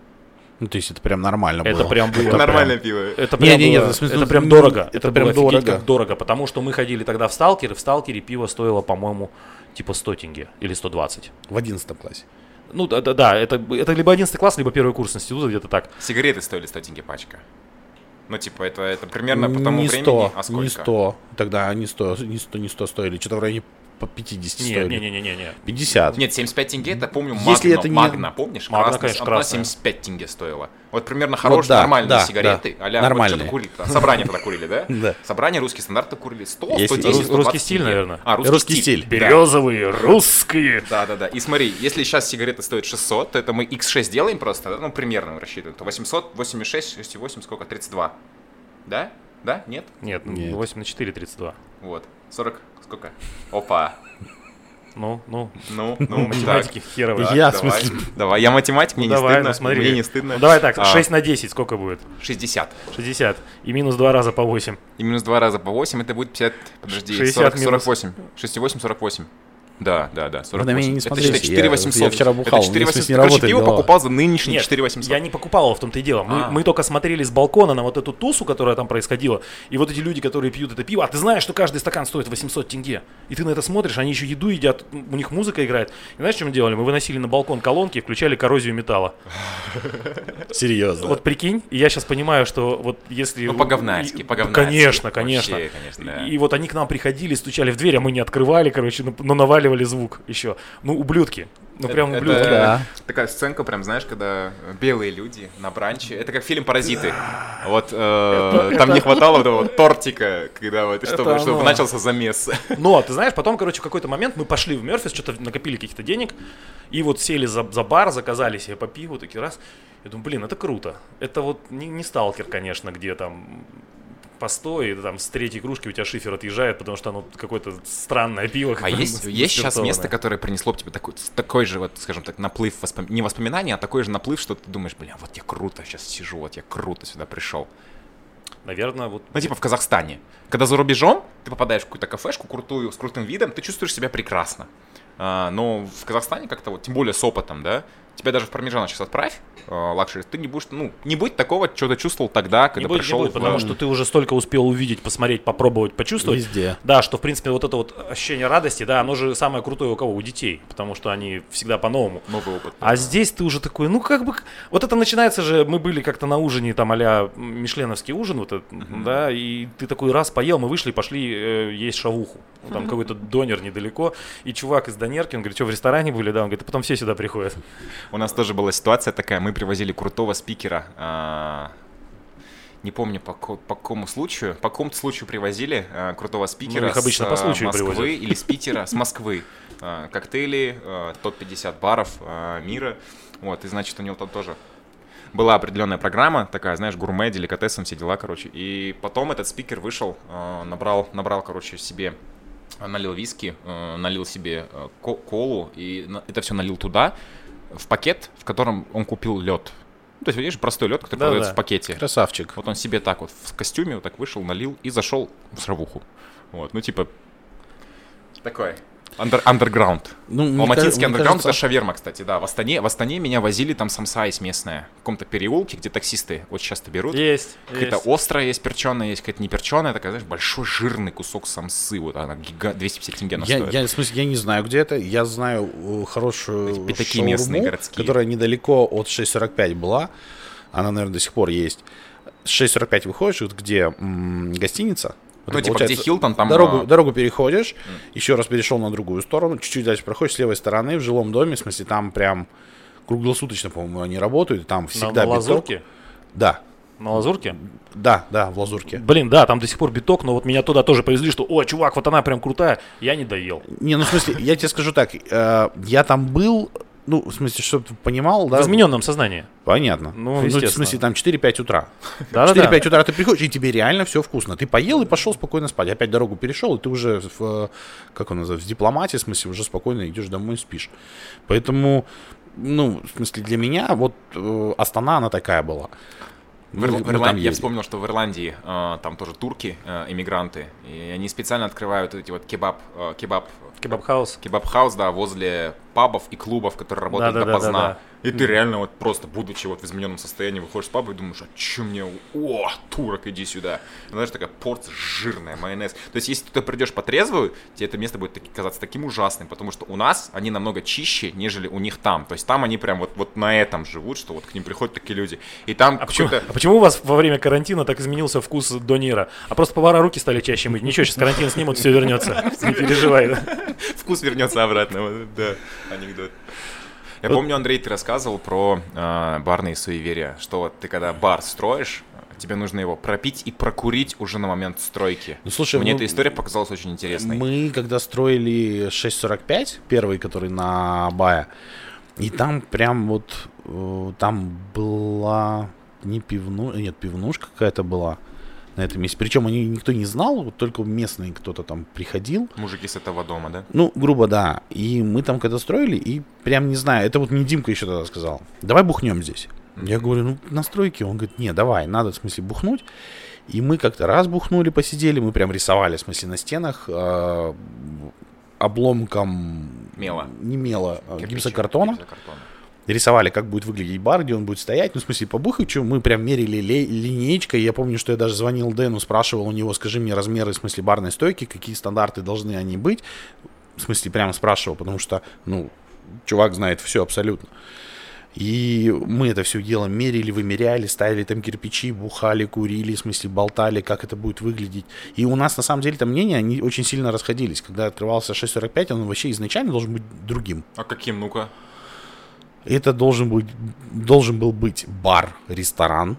Ну, то есть это прям нормально Это было. прям было. Нормальное пиво. Это Не, прям, не, не, было- в смысле, это ну, прям дорого. это Это, прям было офигеть дорого. как дорого, потому что мы ходили тогда в Сталкер, и в Сталкере пиво стоило, по-моему, типа 100 тенге или 120. В 11 классе. Ну да, да, да, это, это либо 11 класс, либо первый курс института, где-то так. Сигареты стоили 100 тенге пачка. Ну, типа, это, это примерно по тому не времени, 100, а сколько? не 100. Тогда они 100, не 100, не 100 стоили. Что-то в районе по 50 Нет, стоили. не, не, не, не, не. 50. Нет, 75 тенге, это помню, Если Магна, это не- Магна, помнишь? Магна, Красная, конечно, красная. 75 тенге стоила. Вот примерно хорошие, да, нормальные да, сигареты. да. а-ля, Нормальные. Вот что-то курили -то. Собрание тогда курили, да? Да. Собрание, русский стандарты курили 100, Если- 110, Рус- 120 русский стиль, наверное. А, русский, Русский стиль. Березовые, русские. Да, да, да. И смотри, если сейчас сигареты стоят 600, то это мы x6 делаем просто, да? ну, примерно рассчитываем, то 800, 86, 68, сколько? 32. Да? Да? Нет? Нет, Нет. 8 на 4, 32. Вот. 40, сколько? Опа. Ну, ну, Ну, ну, математики херовые. Я, в давай. смысле- Давай, я математик, мне Ну, не давай, стыдно. ну смотри. Мне не стыдно. Ну, давай так, А, 6 на 10 сколько будет? 60. 60. И минус 2 раза по 8. И минус 2 раза по 8, это будет 50, подожди, 60 40, минус- 48. 68, 48. Да, да, да. Вы на меня не Это смотрите, считай, я- 4800. я вчера бухал, Это у меня, в 4800. смысле, не Короче, работает пиво голова. покупал за нынешние Нет, 4800. я не покупал его, в том-то и дело. Мы, А. мы только смотрели с балкона на вот эту тусу, которая там происходила. И вот эти люди, которые пьют это пиво, а ты знаешь, что каждый стакан стоит 800 тенге. И ты на это смотришь, они еще еду едят, у них музыка играет. И знаешь, что мы делали? Мы выносили на балкон колонки и включали коррозию металла. Серьезно. Вот прикинь, и я сейчас понимаю, что вот если... Ну, по-говнайски, по-говнайски. Конечно, конечно. И вот они к нам приходили, стучали в дверь, а мы не открывали, короче, но, но наваливали звук еще. Ну, ублюдки. Ну, прям Это- ублюдки. Да. Такая сценка, прям, знаешь, когда белые люди на бранче. Это как фильм «Паразиты». Вот э, там не хватало вот этого тортика, когда вот, чтобы, Это чтобы начался замес. Но, ты знаешь, потом, короче, в какой-то момент мы пошли в Мерфис, что-то накопили каких-то денег, и вот сели за, за бар, заказали себе по пиву, такие раз. Я думаю, блин, это круто. Это вот не, не сталкер, конечно, где там постой, и там с третьей кружки у тебя шифер отъезжает, потому что оно какое-то странное пиво. А есть, есть сейчас место, которое принесло тебе такой, такой же, вот, скажем так, наплыв, воспом- не воспоминаний, а такой же наплыв, что ты думаешь, блин, вот я круто сейчас сижу, вот я круто сюда пришел. Наверное, вот Ну, типа в Казахстане. Когда за рубежом, ты попадаешь в какую-то кафешку крутую, с крутым видом, ты чувствуешь себя прекрасно. А, но в Казахстане как-то вот, тем более с опытом, да, тебя даже в Пармиджан сейчас отправь, э, luxury, ты не будешь, ну, не будет такого, что ты чувствовал тогда, когда не будет, не пришел. будет, в- потому что ты уже столько успел увидеть, посмотреть, попробовать, почувствовать. Везде. Да, что, в принципе, вот это вот ощущение радости, да, оно же самое крутое у кого? У детей, потому что они всегда по-новому. Новый опыт. А здесь ты уже такой, ну как бы, вот это начинается же, мы были как-то на ужине, там а мишленовский ужин, вот этот, да, и ты такой раз поел, мы вышли, пошли э, есть шавуху, там какой-то донер недалеко, и чувак из Донерки, он говорит, что в ресторане были, да, он говорит, «А потом все сюда приходят. У нас тоже была ситуация такая, мы привозили крутого спикера, а, не помню по, по какому случаю, по какому-то случаю привозили а, крутого спикера Ну, их обычно с по а, случаю Москвы привозят. или с Питера, с Москвы. Коктейли, а, топ-50 баров мира, вот, и значит у него там тоже была определенная программа, такая, знаешь, гурме, деликатесом, все дела, короче. И потом этот спикер вышел, э, набрал, набрал, короче, себе, э, налил виски, э, налил себе э, ко- колу, и это все налил туда, в пакет, в котором он купил лед. Ну, то есть, видишь, простой лед, который Да-да. продается в пакете. Красавчик. Вот он себе так вот в костюме вот так вышел, налил и зашел в шавуху. Вот, ну, типа, такой, андер, андерграунд. Ну, Алматинский андерграунд кажется- это шаверма, кстати, да. В Астане, в Астане меня возили, там самса есть местная. В каком-то переулке, где таксисты очень часто берут. Есть, Какая-то есть. острая есть перченая, есть какая-то неперченая, такая, знаешь, большой жирный кусок самсы. Вот она гига... 250 тенге Я, стоит. я, в смысле, я не знаю, где это. Я знаю э, хорошую пятаки шаурму, местные, городские. которая недалеко от 6.45 была. Она, наверное, до сих пор есть. С 6.45 выходишь, вот где м, гостиница. Ну, типа, где Хилтон, там... Дорогу, а, дорогу переходишь, еще раз перешел на другую сторону, чуть-чуть дальше проходишь с левой стороны в жилом доме, в смысле, там прям круглосуточно, по-моему, они работают, там На, всегда на биток. лазурке? Да, На лазурке? да, да, в лазурке. Блин, да, там до сих пор биток, но вот меня туда тоже повезли, что, о, чувак, вот она прям крутая, я не доел. Не, ну в смысле, я тебе скажу так, э, я там был, ну, в смысле, чтобы ты понимал, да? В измененном сознании. Понятно. Ну, в естественно. смысле, там 4-5 утра. Да-да-да. 4-5 утра ты приходишь, и тебе реально все вкусно. Ты поел и пошел спокойно спать. Опять дорогу перешел, и ты уже в, э, как он называется, в дипломате, в смысле, уже спокойно идешь домой и спишь. Поэтому, ну, в смысле, для меня вот э, Астана, она такая была. В, Ирл- в Ирландии, я вспомнил, что в Ирландии э, там тоже турки, э, иммигранты, и они специально открывают эти вот кебаб, э, кебаб, Кебаб- house. кебаб- house, да, возле пабов и клубов, которые работают Да-да-да-да-да. допоздна. И ты реально вот просто, будучи вот в измененном состоянии, выходишь с паба и думаешь, а чё мне, о, турок, иди сюда. И, знаешь, такая порция жирная, майонез. То есть, если ты придешь по трезвую, тебе это место будет казаться таким ужасным, потому что у нас они намного чище, нежели у них там. То есть, там они прям вот, вот на этом живут, что вот к ним приходят такие люди. И там А почему, а почему у вас во время карантина так изменился вкус донира? А просто повара руки стали чаще мыть. Ничего, сейчас карантин снимут, все вернется. Не переживай. да. Вкус вернется обратно. Да, анекдот. Я помню, Андрей, ты рассказывал про э, барные суеверия, что вот ты когда бар строишь, тебе нужно его пропить и прокурить уже на момент стройки. Ну, слушай, Мне мы- эта история показалась очень интересной. Мы когда строили 6.45, первый, который на Бая, и там прям вот, э, там была не пивну, нет, пивнушка какая-то была на этом месте. Причем они никто не знал, вот только местный кто-то там приходил. Мужики с этого дома, да? Ну, грубо, да. И мы там когда строили, и прям не знаю, это вот мне Димка еще тогда сказал, давай бухнем здесь. Я говорю, ну, на стройке. Он говорит, не, давай, надо, в смысле, бухнуть. И мы как-то раз бухнули, посидели, мы прям рисовали, в смысле, на стенах э, обломком... Мела. Не мела, а гипсокартона. гипсокартона. Рисовали, как будет выглядеть бар, где он будет стоять. Ну, в смысле, по Бухачу мы прям мерили ле- линейкой. Я помню, что я даже звонил Дэну, спрашивал у него, скажи мне размеры, в смысле, барной стойки, какие стандарты должны они быть. В смысле, прямо спрашивал, потому что, ну, чувак знает все абсолютно. И мы это все дело мерили, вымеряли, ставили там кирпичи, бухали, курили, в смысле, болтали, как это будет выглядеть. И у нас, на самом деле, там мнения, они очень сильно расходились. Когда открывался 645, он вообще изначально должен быть другим. А каким, ну-ка? Это должен быть, должен был быть бар, ресторан,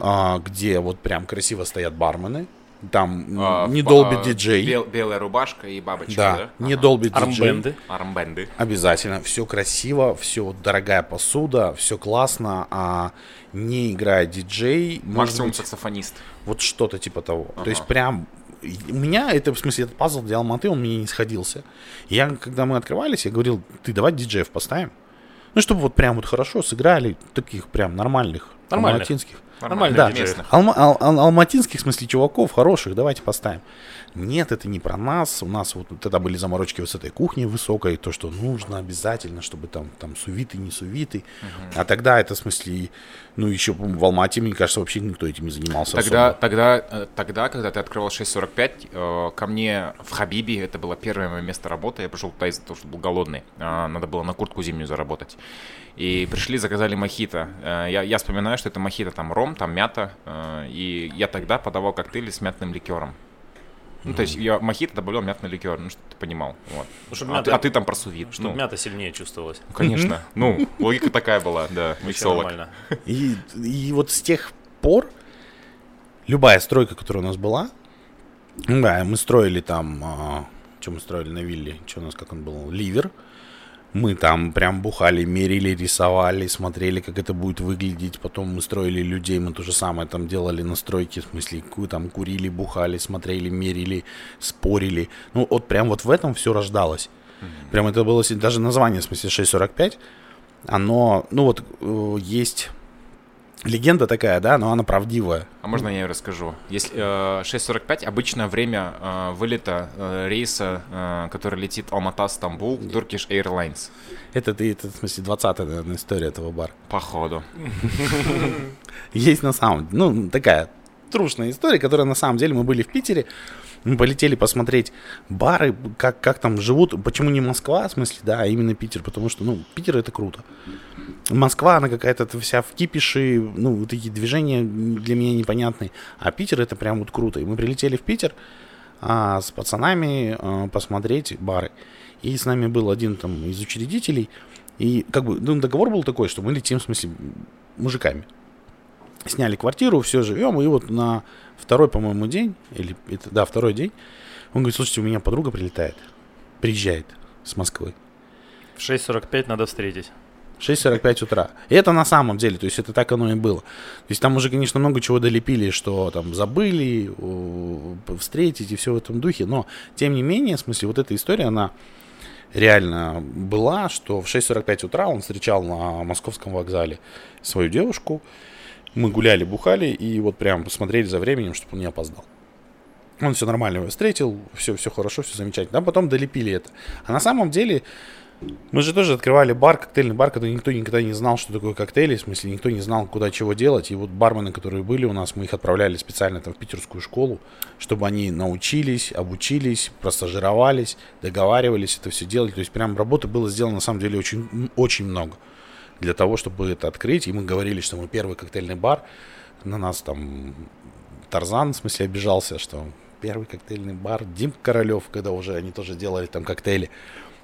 а, где вот прям красиво стоят бармены. Там А, не в- долби а, диджей. бел- белая рубашка и бабочка, да, да? не Ага. долби диджей. Армбенды. Армбенды. Обязательно. Все красиво, все дорогая посуда, все классно, а не играет диджей. может Максимум быть, саксофонист. Вот что-то типа того. Ага. То есть прям у меня это, в смысле, этот пазл для Алматы, он мне не сходился. Я, когда мы открывались, я говорил, ты давай диджеев поставим. Ну, чтобы вот прям вот хорошо сыграли, таких прям нормальных, Нормальных. алматинских. Нормально, Да, местных. Алма- ал- ал- алматинских, в смысле, чуваков хороших, давайте поставим. Нет, это не про нас. У нас вот тогда были заморочки вот с этой кухней высокой, то, что нужно обязательно, чтобы там, там сувиты, не сувиты. А тогда это, в смысле, ну, еще в Алмате, мне кажется, вообще никто этим не занимался Тогда, особо. тогда, э, тогда, когда ты открывал 6.45, э, ко мне в Хабибе, это было первое мое место работы, я пришел туда из-за того, что был голодный, А, надо было на куртку зимнюю заработать. И пришли, заказали мохито. Э, Я, я вспоминаю, что это мохито, там ром, там мята, и я тогда подавал коктейли с мятным ликером. Ну, то есть я мохито добавлял мятный ликер, ну, что ты понимал. Вот. Ну, чтоб а, мята- ты, а ты там про сувит. Чтобы ну, мята сильнее чувствовалась. конечно. Ну, логика такая была, да, миксолог. нормально. И, и вот с тех пор любая стройка, которая у нас была, ну да, мы строили там, что мы строили на вилле, что у нас, как он был, ливер. Мы там прям бухали, мерили, рисовали, смотрели, как это будет выглядеть. Потом мы строили людей, мы то же самое там делали на стройке, в смысле, там курили, бухали, смотрели, мерили, спорили. Ну, вот прям вот в этом все рождалось. Прям это было, даже название, в смысле, 645, оно, ну вот, э, есть легенда такая, да, но она правдивая. А можно я ее расскажу? Если э, 6.45 обычно время э, вылета э, рейса, э, который летит Алмата-Стамбул, Turkish Airlines. Это ты, это, в смысле, 20-я, наверное, история этого бара. Походу. Есть на самом деле, ну, такая трушная история, которая на самом деле, мы были в Питере, мы полетели посмотреть бары, как, как там живут, почему не Москва, в смысле, да, а именно Питер, потому что, ну, Питер это круто. Москва, она какая-то вся в кипише, ну, такие движения для меня непонятные, а Питер это прям вот круто. И мы прилетели в Питер а, с пацанами а, посмотреть бары. И с нами был один там из учредителей, и как бы, ну, договор был такой, что мы летим, в смысле, мужиками сняли квартиру, все живем, и вот на второй, по-моему, день, или это, да, второй день, он говорит, слушайте, у меня подруга прилетает, приезжает с Москвы. В 6.45 надо встретить. 6.45 утра. И это на самом деле, то есть это так оно и было. То есть там уже, конечно, много чего долепили, что там забыли, встретить и все в этом духе, но тем не менее, в смысле, вот эта история, она реально была, что в 6.45 утра он встречал на московском вокзале свою девушку, мы гуляли, бухали и вот прям посмотрели за временем, чтобы он не опоздал. Он все нормально его встретил, все, все хорошо, все замечательно. Да, потом долепили это. А на самом деле, мы же тоже открывали бар, коктейльный бар, когда никто никогда не знал, что такое коктейли, в смысле, никто не знал, куда чего делать. И вот бармены, которые были у нас, мы их отправляли специально там в питерскую школу, чтобы они научились, обучились, простажировались, договаривались это все делать. То есть прям работы было сделано на самом деле очень, очень много для того, чтобы это открыть. И мы говорили, что мы первый коктейльный бар. На нас там Тарзан, в смысле, обижался, что первый коктейльный бар. Дим Королев, когда уже они тоже делали там коктейли.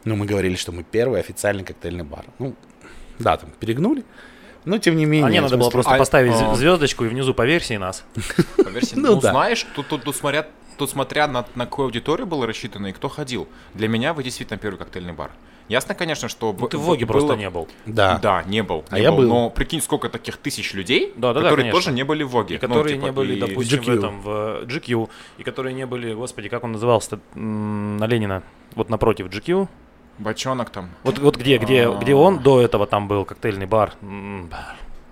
Ну, мы говорили, что мы первый официальный коктейльный бар. Ну, да, там перегнули. Но тем не менее. А не в надо было просто а- поставить а. звездочку и внизу по версии нас. По версии. Ну Ну, да. знаешь, тут, тут, тут смотря на, на какую аудиторию было рассчитано и кто ходил. Для меня вы действительно первый коктейльный бар. Ясно, конечно, что... Ну, б- ты в Воге просто было- не был. Да. Да, не был. А не я был. Но прикинь, сколько таких тысяч людей, Да, да, да, которые конечно. тоже не были в Воге. И Ну, которые типа, не были, и- допустим, в GQ. этом, в GQ, и которые не были, господи, как он назывался на Ленина, вот напротив GQ. Бочонок там. Вот, вот где, где, А. где он до этого там был коктейльный бар. М,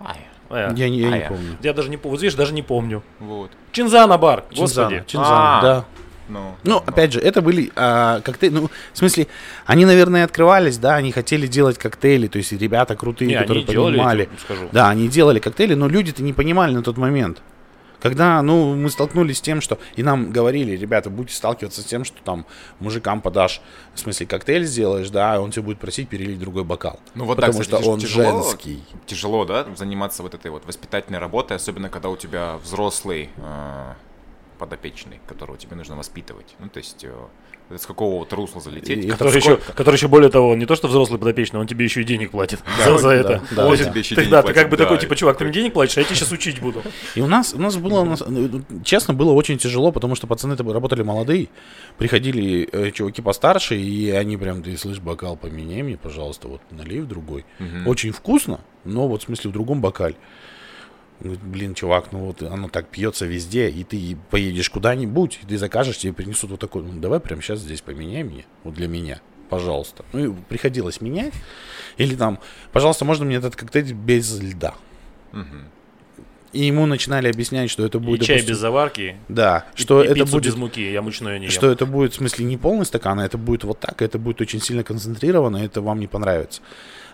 Ай, э, Я, не- я А не я. помню. Я даже не помню, вот видишь, даже не помню. вот. Чинзана бар, Чинзана, господи. Чинзана, А. да. Ну, Ну, опять же, это были а, коктейли. Ну, в смысле, они, наверное, открывались, да, они хотели делать коктейли, то есть ребята крутые, Не, которые они делали, понимали. эти, скажу. Да, они делали коктейли, но люди-то не понимали на тот момент. Когда, ну, мы столкнулись с тем, что... И нам говорили, ребята, будете сталкиваться с тем, что там мужикам подашь, в смысле, коктейль сделаешь, да, и он тебе будет просить перелить другой бокал. Ну вот Потому кстати, что он тяжело, женский. Тяжело, да, заниматься вот этой вот воспитательной работой, особенно когда у тебя взрослый э, подопечный, которого тебе нужно воспитывать. Ну, то есть э, с какого вот русла залететь. И Который еще, который еще более того, не то что взрослый подопечный, он тебе еще и денег платит за, за это. да, Он да. тебе еще Ты, денег да, ты платит, как бы да. такой, типа, чувак, ты мне денег платишь, а я тебя сейчас учить буду. И у нас, у нас было, у нас, ну, честно, было очень тяжело, потому что пацаны-то работали молодые, приходили э, чуваки постарше, и они прям, ты слышь, бокал поменяй мне, пожалуйста, вот налей в другой. Очень вкусно, но вот в смысле в другом бокале. Говорит, Блин, чувак, ну вот оно так пьется везде, и ты поедешь куда-нибудь, и ты закажешь, тебе принесут вот такой, ну давай прямо сейчас здесь поменяй мне, вот для меня, пожалуйста. Ну и приходилось менять. Или там, пожалуйста, можно мне этот коктейль без льда? И ему начинали объяснять, что это И будет... чай допустим, без заварки, Да, и- что и это будет... без муки, я мучное не ем. Что это будет, в смысле, не полный стакан, а это будет вот так, это будет очень сильно концентрировано, и это вам не понравится.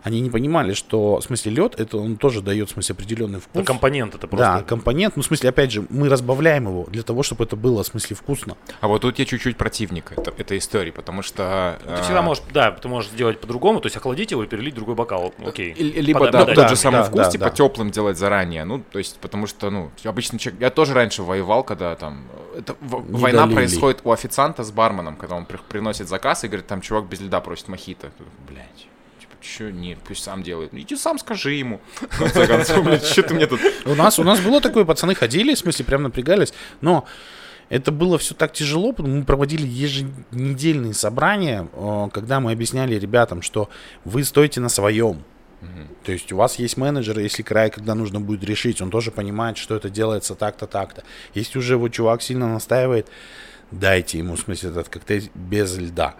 Они не понимали, что, в смысле, лед, это он тоже дает, в смысле, определенный вкус. Это компонент, это Да, просто. компонент, ну, в смысле, опять же, мы разбавляем его для того, чтобы это было, в смысле, вкусно. А вот тут я чуть-чуть противник это, этой истории, потому что... Ты э, всегда можешь, да, ты можешь сделать по-другому, то есть охладить его и перелить в другой бокал, окей. И- Либо, да, подать. тот да, же самый да, вкус, да, типа да. теплым делать заранее. Ну, то есть, потому что, ну, обычно человек... Я тоже раньше воевал, когда там... Это, Не война долили. происходит у официанта с барменом, когда он при- приносит заказ и говорит, там, чувак без льда просит мохито. Блять. Чё, нет, пусть сам делает. Ну, иди сам скажи ему. В конце концов, блядь, что ты мне тут... У нас, у нас было такое, пацаны ходили, в смысле, прям напрягались, но это было все так тяжело, потому мы проводили еженедельные собрания, э, когда мы объясняли ребятам, что вы стойте на своем. То есть у вас есть менеджер, если край, когда нужно будет решить, он тоже понимает, что это делается так-то, так-то. Если уже вот чувак сильно настаивает, дайте ему, в смысле, этот коктейль без льда.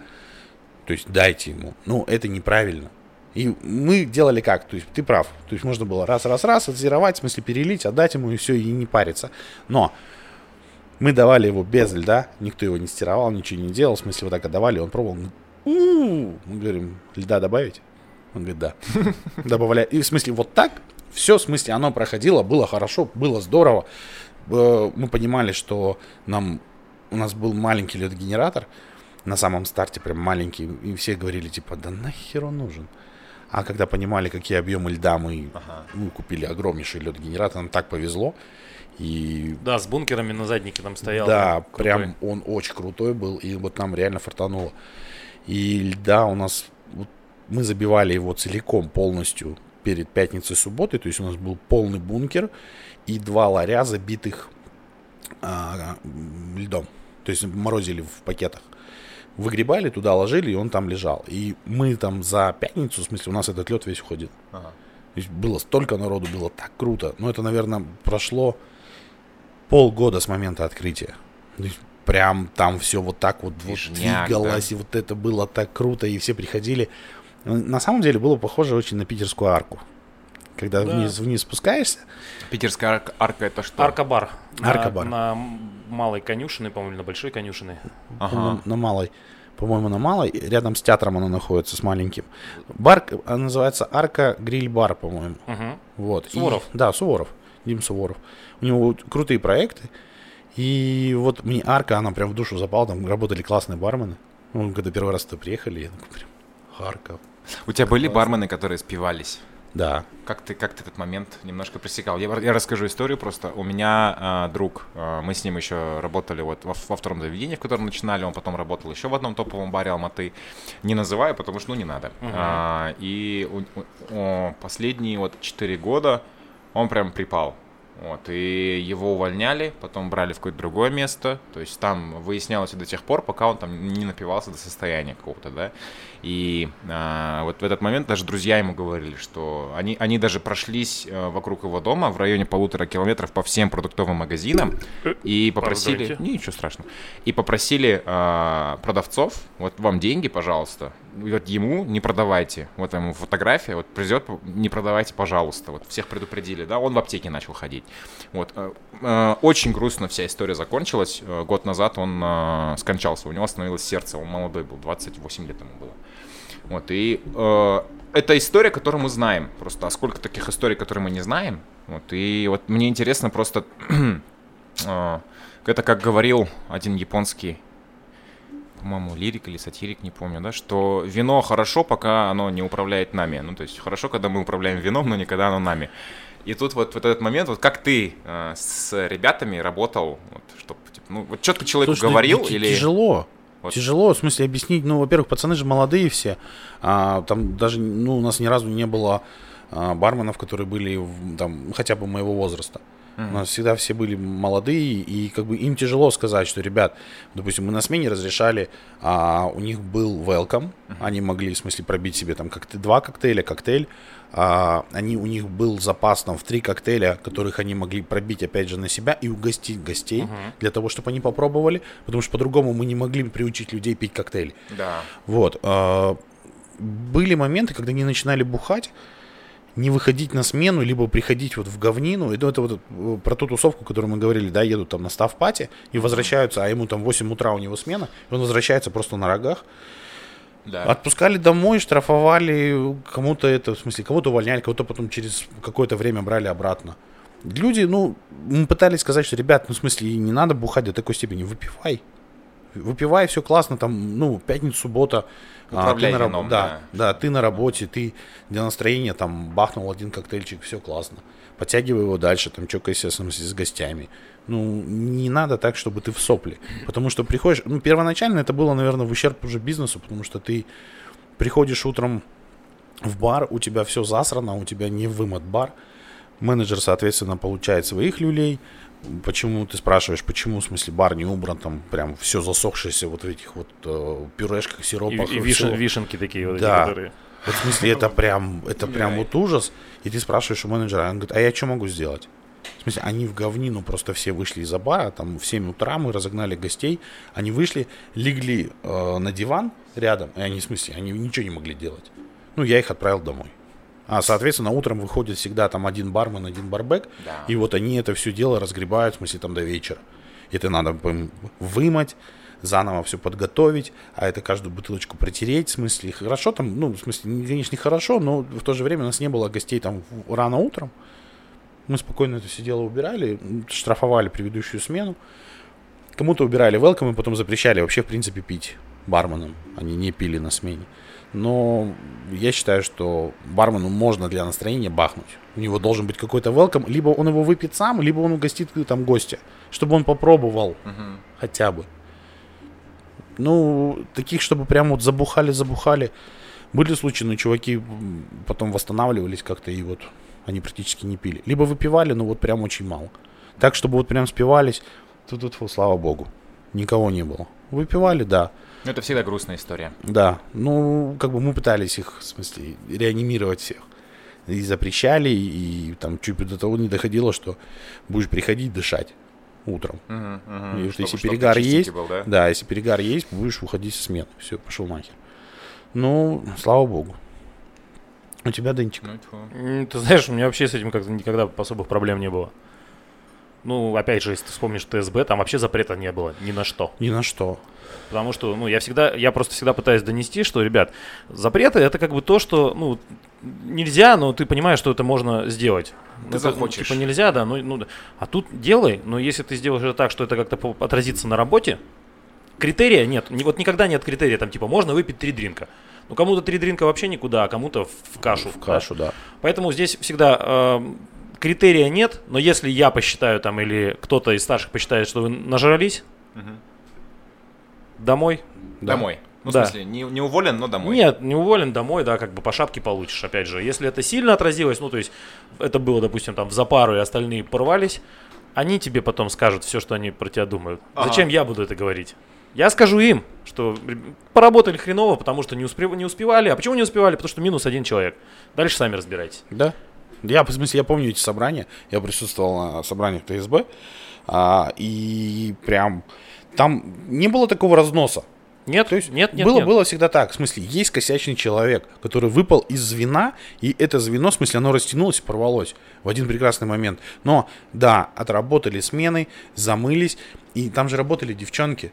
То есть дайте ему. Ну, это неправильно. И мы делали как? То есть ты прав. То есть можно было раз-раз-раз отзировать, в смысле перелить, отдать ему и все, и не париться. Но мы давали его без льда, никто его не стировал, ничего не делал, в смысле вот так отдавали, он пробовал. Мы говорим, льда добавить? Он говорит, да. Добавляй. И в смысле вот так, все, в смысле оно проходило, было хорошо, было здорово. Э, Мы понимали, что нам, у нас был маленький лед-генератор, на самом старте прям маленький, и все говорили, типа, да нахер он нужен? А когда понимали, какие объемы льда мы, мы купили огромнейший лед-генератор, нам так повезло. И Да, с бункерами на заднике там стоял. да, крутой. прям он очень крутой был, и вот нам реально фартануло. И льда у нас, вот мы забивали его целиком полностью перед пятницей субботой, то есть у нас был полный бункер и два ларя забитых а, льдом, то есть морозили в пакетах. Выгребали туда, ложили, и он там лежал. И мы там за пятницу, в смысле, у нас этот лед весь уходил. Ага. То есть было столько народу, было так круто. Но это, наверное, прошло полгода с момента открытия. То есть прям там все вот так вот, вот Движняк, двигалось, и вот это было так круто, и все приходили. На самом деле было похоже очень на питерскую арку. Когда Да. вниз, вниз спускаешься, Питерская арка, арка это что? Арка-бар. На- Арка-бар. На, м- малой конюшиной, по-моему, или на большой конюшиной. по-моему, Ага. на малой, по-моему, на малой, и рядом с театром она находится, с маленьким. Бар, она называется Арка Гриль Бар, по-моему. Мгм. Вот. И- Суворов. да, Суворов. Дим Суворов. У него крутые проекты. И вот мне арка, она прям в душу запала. Там работали классные бармены. Ну, когда первый раз туда приехали, я такой прям, Харьков. У тебя были бармены, которые спивались? Да. Как ты, как ты этот момент немножко пресекал? Я, я расскажу историю просто. У меня а, друг, а, мы с ним еще работали вот во, во втором заведении, в котором начинали, он потом работал еще в одном топовом баре Алматы. Не называю, потому что, ну, не надо. А, и у- у- последние вот 4 года он прям припал. Вот, и его увольняли, потом брали в какое-то другое место. То есть там выяснялось до тех пор, пока он там не напивался до состояния какого-то, да. И а, вот в этот момент даже друзья ему говорили, что они, они даже прошлись э, вокруг его дома в районе полутора километров по всем продуктовым магазинам и попросили... Пардоньте. Ничего страшного. И попросили а, продавцов, вот вам деньги, пожалуйста, вот ему не продавайте. Вот ему фотография, вот придет, не продавайте, пожалуйста. Вот всех предупредили, да, он в аптеке начал ходить. Вот. э, э, Очень грустно вся история закончилась. Год назад он скончался, у него остановилось сердце, он молодой был, 28 лет ему было. Вот, и э, это история, которую мы знаем. Просто, а сколько таких историй, которые мы не знаем? Вот, и вот мне интересно просто, э, это как говорил один японский, по-моему, лирик или сатирик, не помню, да, что вино хорошо, пока оно не управляет нами. Ну, то есть хорошо, когда мы управляем вином, но не когда оно нами. И тут вот, вот этот момент, вот как ты э, с ребятами работал, вот, чтобы, типа, ну, вот четко человеку Слушай, ну, говорил ти- или... Тяжело. Вот. Тяжело, в смысле, объяснить. Ну, во-первых, пацаны же молодые все. А, там даже, ну, у нас ни разу не было а, барменов, которые были в- там хотя бы моего возраста. У нас всегда все были молодые, и как бы им тяжело сказать, что, ребят, допустим, мы на смене разрешали, а у них был welcome, они могли, в смысле, пробить себе там как два коктейля, коктейль, а, они, у них был запас там в три коктейля, которых они могли пробить, опять же, на себя и угостить гостей, для того, чтобы они попробовали, потому что по-другому мы не могли приучить людей пить коктейли. Да. Вот. а, Были моменты, когда они начинали бухать, не выходить на смену, либо приходить вот в говнину. Это, это вот э, про ту тусовку, которую мы говорили, да, едут там на ставпати и возвращаются, а ему там 8 утра у него смена, и он возвращается просто на рогах. Да. Отпускали домой, штрафовали, кому-то это, в смысле, кого-то увольняли, кого-то потом через какое-то время брали обратно. Люди, ну, мы пытались сказать, что, ребят, ну, в смысле, не надо бухать до такой степени, выпивай. Выпивай, все классно, там, ну, пятница, суббота. а, Управляй ты на раб- вином, да, да, ты на работе, ты для настроения там бахнул один коктейльчик, все классно. Подтягивай его дальше, там, чокайся в смысле, с гостями. Ну, не надо так, чтобы ты в сопли. Потому что приходишь, ну, первоначально это было, наверное, в ущерб уже бизнесу, потому что ты приходишь утром в бар, у тебя все засрано, у тебя не вымот бар. Менеджер, соответственно, получает своих люлей. Почему ты спрашиваешь, почему, в смысле, бар не убран, там прям все засохшееся вот в этих вот э, пюрешках, сиропах. и и вишен- вишенки такие вот, эти, Да. которые... Вот в смысле, это прям, это прям вот ужас. И ты спрашиваешь у менеджера, он говорит, а я что могу сделать? В смысле, они в говнину просто все вышли из-за бара, там в 7 утра мы разогнали гостей, они вышли, легли э, на диван рядом, и они, в смысле, они ничего не могли делать. Ну, я их отправил домой. А, соответственно, утром выходит всегда там один бармен, один барбек, Да. и вот они это все дело разгребают, в смысле, там до вечера. Это надо вымыть, заново все подготовить, а это каждую бутылочку протереть, в смысле, хорошо там, ну, в смысле, не- конечно, не хорошо, но в то же время у нас не было гостей там рано утром. Мы спокойно это все дело убирали, штрафовали предыдущую смену. Кому-то убирали велком и потом запрещали вообще, в принципе, пить барменам. Они не пили на смене. Но я считаю, что бармену можно для настроения бахнуть. У него должен быть какой-то велком. Либо он его выпьет сам, либо он угостит там гостя. Чтобы он попробовал Мгм. хотя бы. Ну, таких, чтобы прям вот забухали-забухали. Были случаи, но чуваки потом восстанавливались как-то, и вот они практически не пили. Либо выпивали, но вот прям очень мало. Так, чтобы вот прям спивались, тут, тут, слава богу, никого не было. Выпивали, да. Ну, это всегда грустная история. Да, ну, как бы мы пытались их, в смысле, реанимировать всех. И запрещали, и, там чуть до того не доходило, что будешь приходить дышать утром. Мгм, мгм. И Чтобы- если перегар есть, был, да? да, если перегар есть, будешь уходить со смены. Все, пошел нахер. Ну, слава богу. У тебя, Денчик? Ну, Ты знаешь, у меня вообще с этим как-то никогда особых проблем не было. Ну, опять же, если ты вспомнишь ТСБ, там вообще запрета не было ни на что. Ни на что. Потому что, ну, я всегда, я просто всегда пытаюсь донести, что, ребят, запреты это как бы то, что, ну, нельзя, но ты понимаешь, что это можно сделать. Ты Это, ну, захочешь. типа нельзя, да, ну, ну, а тут делай, но если ты сделаешь это так, что это как-то отразится на работе, критерия нет, ни- вот никогда нет критерия, там, типа, можно выпить три дринка. Ну, кому-то три дринка вообще никуда, а кому-то в, кашу. В да. кашу, да. Поэтому здесь всегда эм, критерия нет, но если я посчитаю там или кто-то из старших посчитает, что вы нажрались, Мгм. домой. Да. Домой. Ну, Да. в смысле, не, не уволен, но домой. Нет, не уволен домой, да, как бы по шапке получишь, опять же. Если это сильно отразилось, ну, то есть это было, допустим, там в запару, и остальные порвались, они тебе потом скажут все, что они про тебя думают. Ага. Зачем я буду это говорить? Я скажу им, что поработали хреново, потому что не, успе- не успевали. А почему не успевали? Потому что минус один человек. Дальше сами разбирайтесь. Да. Я, в смысле, я помню эти собрания. Я присутствовал на собраниях ТСБ. а, и прям там не было такого разноса. Нет, То есть нет, нет, было, нет. было всегда так. В смысле, есть косячный человек, который выпал из звена, и это звено, в смысле, оно растянулось и порвалось в один прекрасный момент. Но, да, отработали смены, замылись, и там же работали девчонки.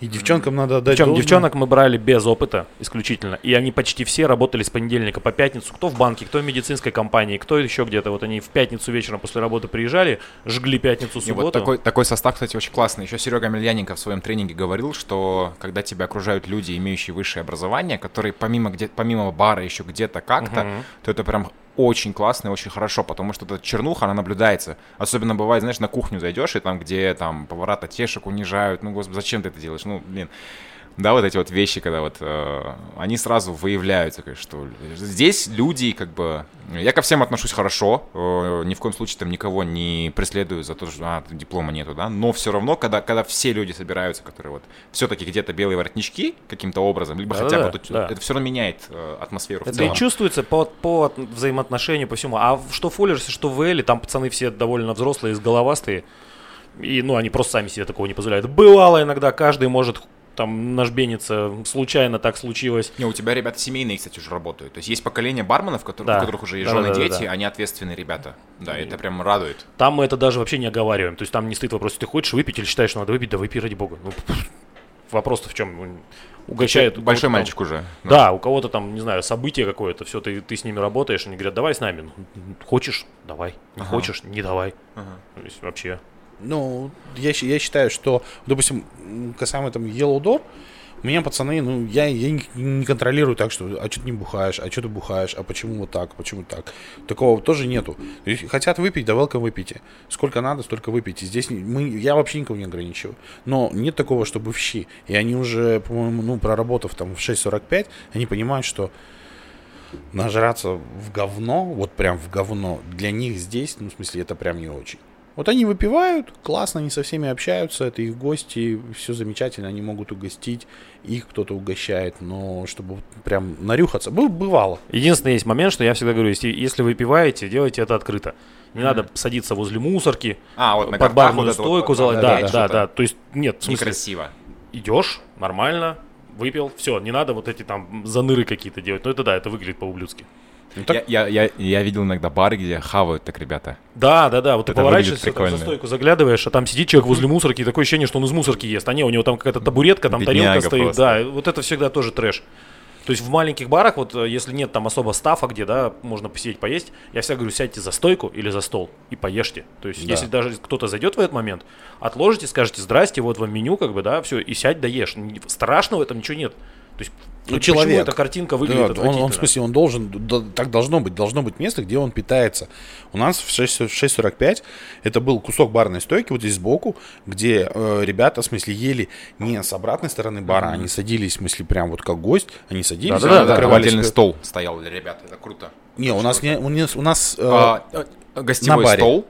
И девчонкам надо отдать Причем должное. девчонок мы брали без опыта исключительно. И они почти все работали с понедельника по пятницу. Кто в банке, кто в медицинской компании, кто еще где-то. Вот они в пятницу вечером после работы приезжали, жгли пятницу, И субботу. вот такой, такой состав, кстати, очень классный. Еще Серега Мельяненко в своем тренинге говорил, что когда тебя окружают люди, имеющие высшее образование, которые помимо, где, помимо бара еще где-то как-то, Мгм. то это прям очень классно и очень хорошо, потому что эта чернуха, она наблюдается. Особенно бывает, знаешь, на кухню зайдешь, и там, где там повара тешек унижают, ну, господи, зачем ты это делаешь? Ну, блин. Да, вот эти вот вещи, когда вот э, они сразу выявляются, конечно, что здесь люди, как бы, я ко всем отношусь хорошо, э, ни в коем случае там никого не преследую за то, что а, диплома нету, да, но все равно, когда, когда все люди собираются, которые вот все-таки где-то белые воротнички каким-то образом, либо хотя Да-да-да, бы тут- да. это все равно меняет э, атмосферу в Это целом. и чувствуется по, по от- взаимоотношению, по всему. А в- что в Фоллерсе, что в Эле, там пацаны все довольно взрослые, головастые. И, ну, они просто сами себе такого не позволяют. Бывало иногда, каждый может там нажбениться, случайно так случилось. Не, у тебя ребята семейные, кстати, уже работают. То есть есть поколение барменов, которые, Да. у которых уже есть Да, жены, да, да, дети, да. они ответственные ребята. Да, это прям радует. Там мы это даже вообще не оговариваем. То есть там не стоит вопрос, ты хочешь выпить или считаешь, что надо выпить, да выпей ради бога. Ну, вопрос-то в чем? Ну, Угощают. у Большой там- мальчик уже. Да, у кого-то там, не знаю, событие какое-то, все, ты, ты с ними работаешь, они говорят, давай с нами. Ну, хочешь, давай. Не Ага. хочешь, не давай. Ага. То есть вообще. Ну, я, я считаю, что, допустим, касаемо там Yellow Door, у меня пацаны, ну, я, я не, не контролирую так, что, а что ты не бухаешь, а что ты бухаешь, а почему вот так, почему так. Такого тоже нету. Хотят выпить, да welcome выпейте. Сколько надо, столько выпейте. Здесь мы, я вообще никого не ограничиваю. Но нет такого, чтобы в щи. И они уже, по-моему, ну, проработав там в 6.45, они понимают, что нажраться в говно, вот прям в говно, для них здесь, ну, в смысле, это прям не очень. Вот они выпивают, классно, они со всеми общаются, это их гости, все замечательно, они могут угостить, их кто-то угощает, но чтобы прям нарюхаться, бы- бывало. Единственный есть момент, что я всегда говорю, если, если вы пиваете, делайте это открыто. Не надо садиться возле мусорки, А, вот на под барную вот стойку вот, залазить. да, Да, да, То есть, нет, в смысле, Некрасиво. идешь, нормально, выпил, все, не надо вот эти там заныры какие-то делать. Ну это да, это выглядит по-ублюдски. Ну, так- Я, я, я, я видел иногда бары, где хавают так ребята. Да, да, да. Вот ты Это поворачиваешься, выглядит там за стойку заглядываешь, а там сидит человек возле мусорки, и такое ощущение, что он из мусорки ест. А не, у него там какая-то табуретка, там Бедняга тарелка стоит. просто. Да, вот это всегда тоже трэш. То есть в маленьких барах, вот э, если нет там особо стафа, где, да, можно посидеть, поесть, я всегда говорю, сядьте за стойку или за стол и поешьте. То есть Да. если даже кто-то зайдет в этот момент, отложите, скажете, здрасте, вот вам меню, как бы, да, все, и сядь, да ешь. Н- Страшного в этом ничего нет. То есть Ну, почему человек. эта картинка Да, выглядит он, он, в смысле, он должен, да, так должно быть, должно быть место, где он питается. У нас в 6 в 6.45 это был кусок барной стойки вот здесь сбоку, где э, ребята, в смысле, ели не с обратной стороны бара, они садились, в смысле, прям вот как гость, они садились, они да, Там накрывали отдельный стол стоял для ребят, это круто. Не, у нас не, у нас, у нас э, А, э, гостевой на баре. стол.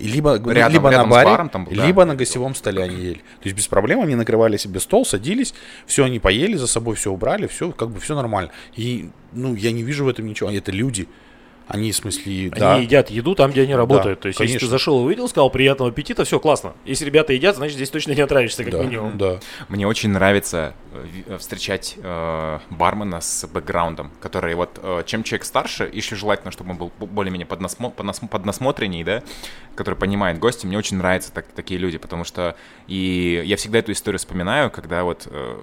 Либо, Рядом- либо рядом на баре, баром там да. либо на гостевом столе они ели. То есть без проблем они накрывали себе стол, садились, все они поели, за собой все убрали, все как бы все нормально. И ну я не вижу в этом ничего. Это люди, они в смысле, Они да, едят еду там, где они работают. То есть, если ты конечно. зашел и увидел, сказал приятного аппетита, все классно. Если ребята едят, значит здесь точно не отравишься, как да, минимум. да. Мне очень нравится э, э, встречать э, бармена с бэкграундом, который вот, э, чем человек старше, еще желательно, чтобы он был бо- более-менее поднасмо- поднас- поднасмотренней, да, который понимает гости. Мне очень нравятся так- такие люди, потому что и я всегда эту историю вспоминаю, когда вот э,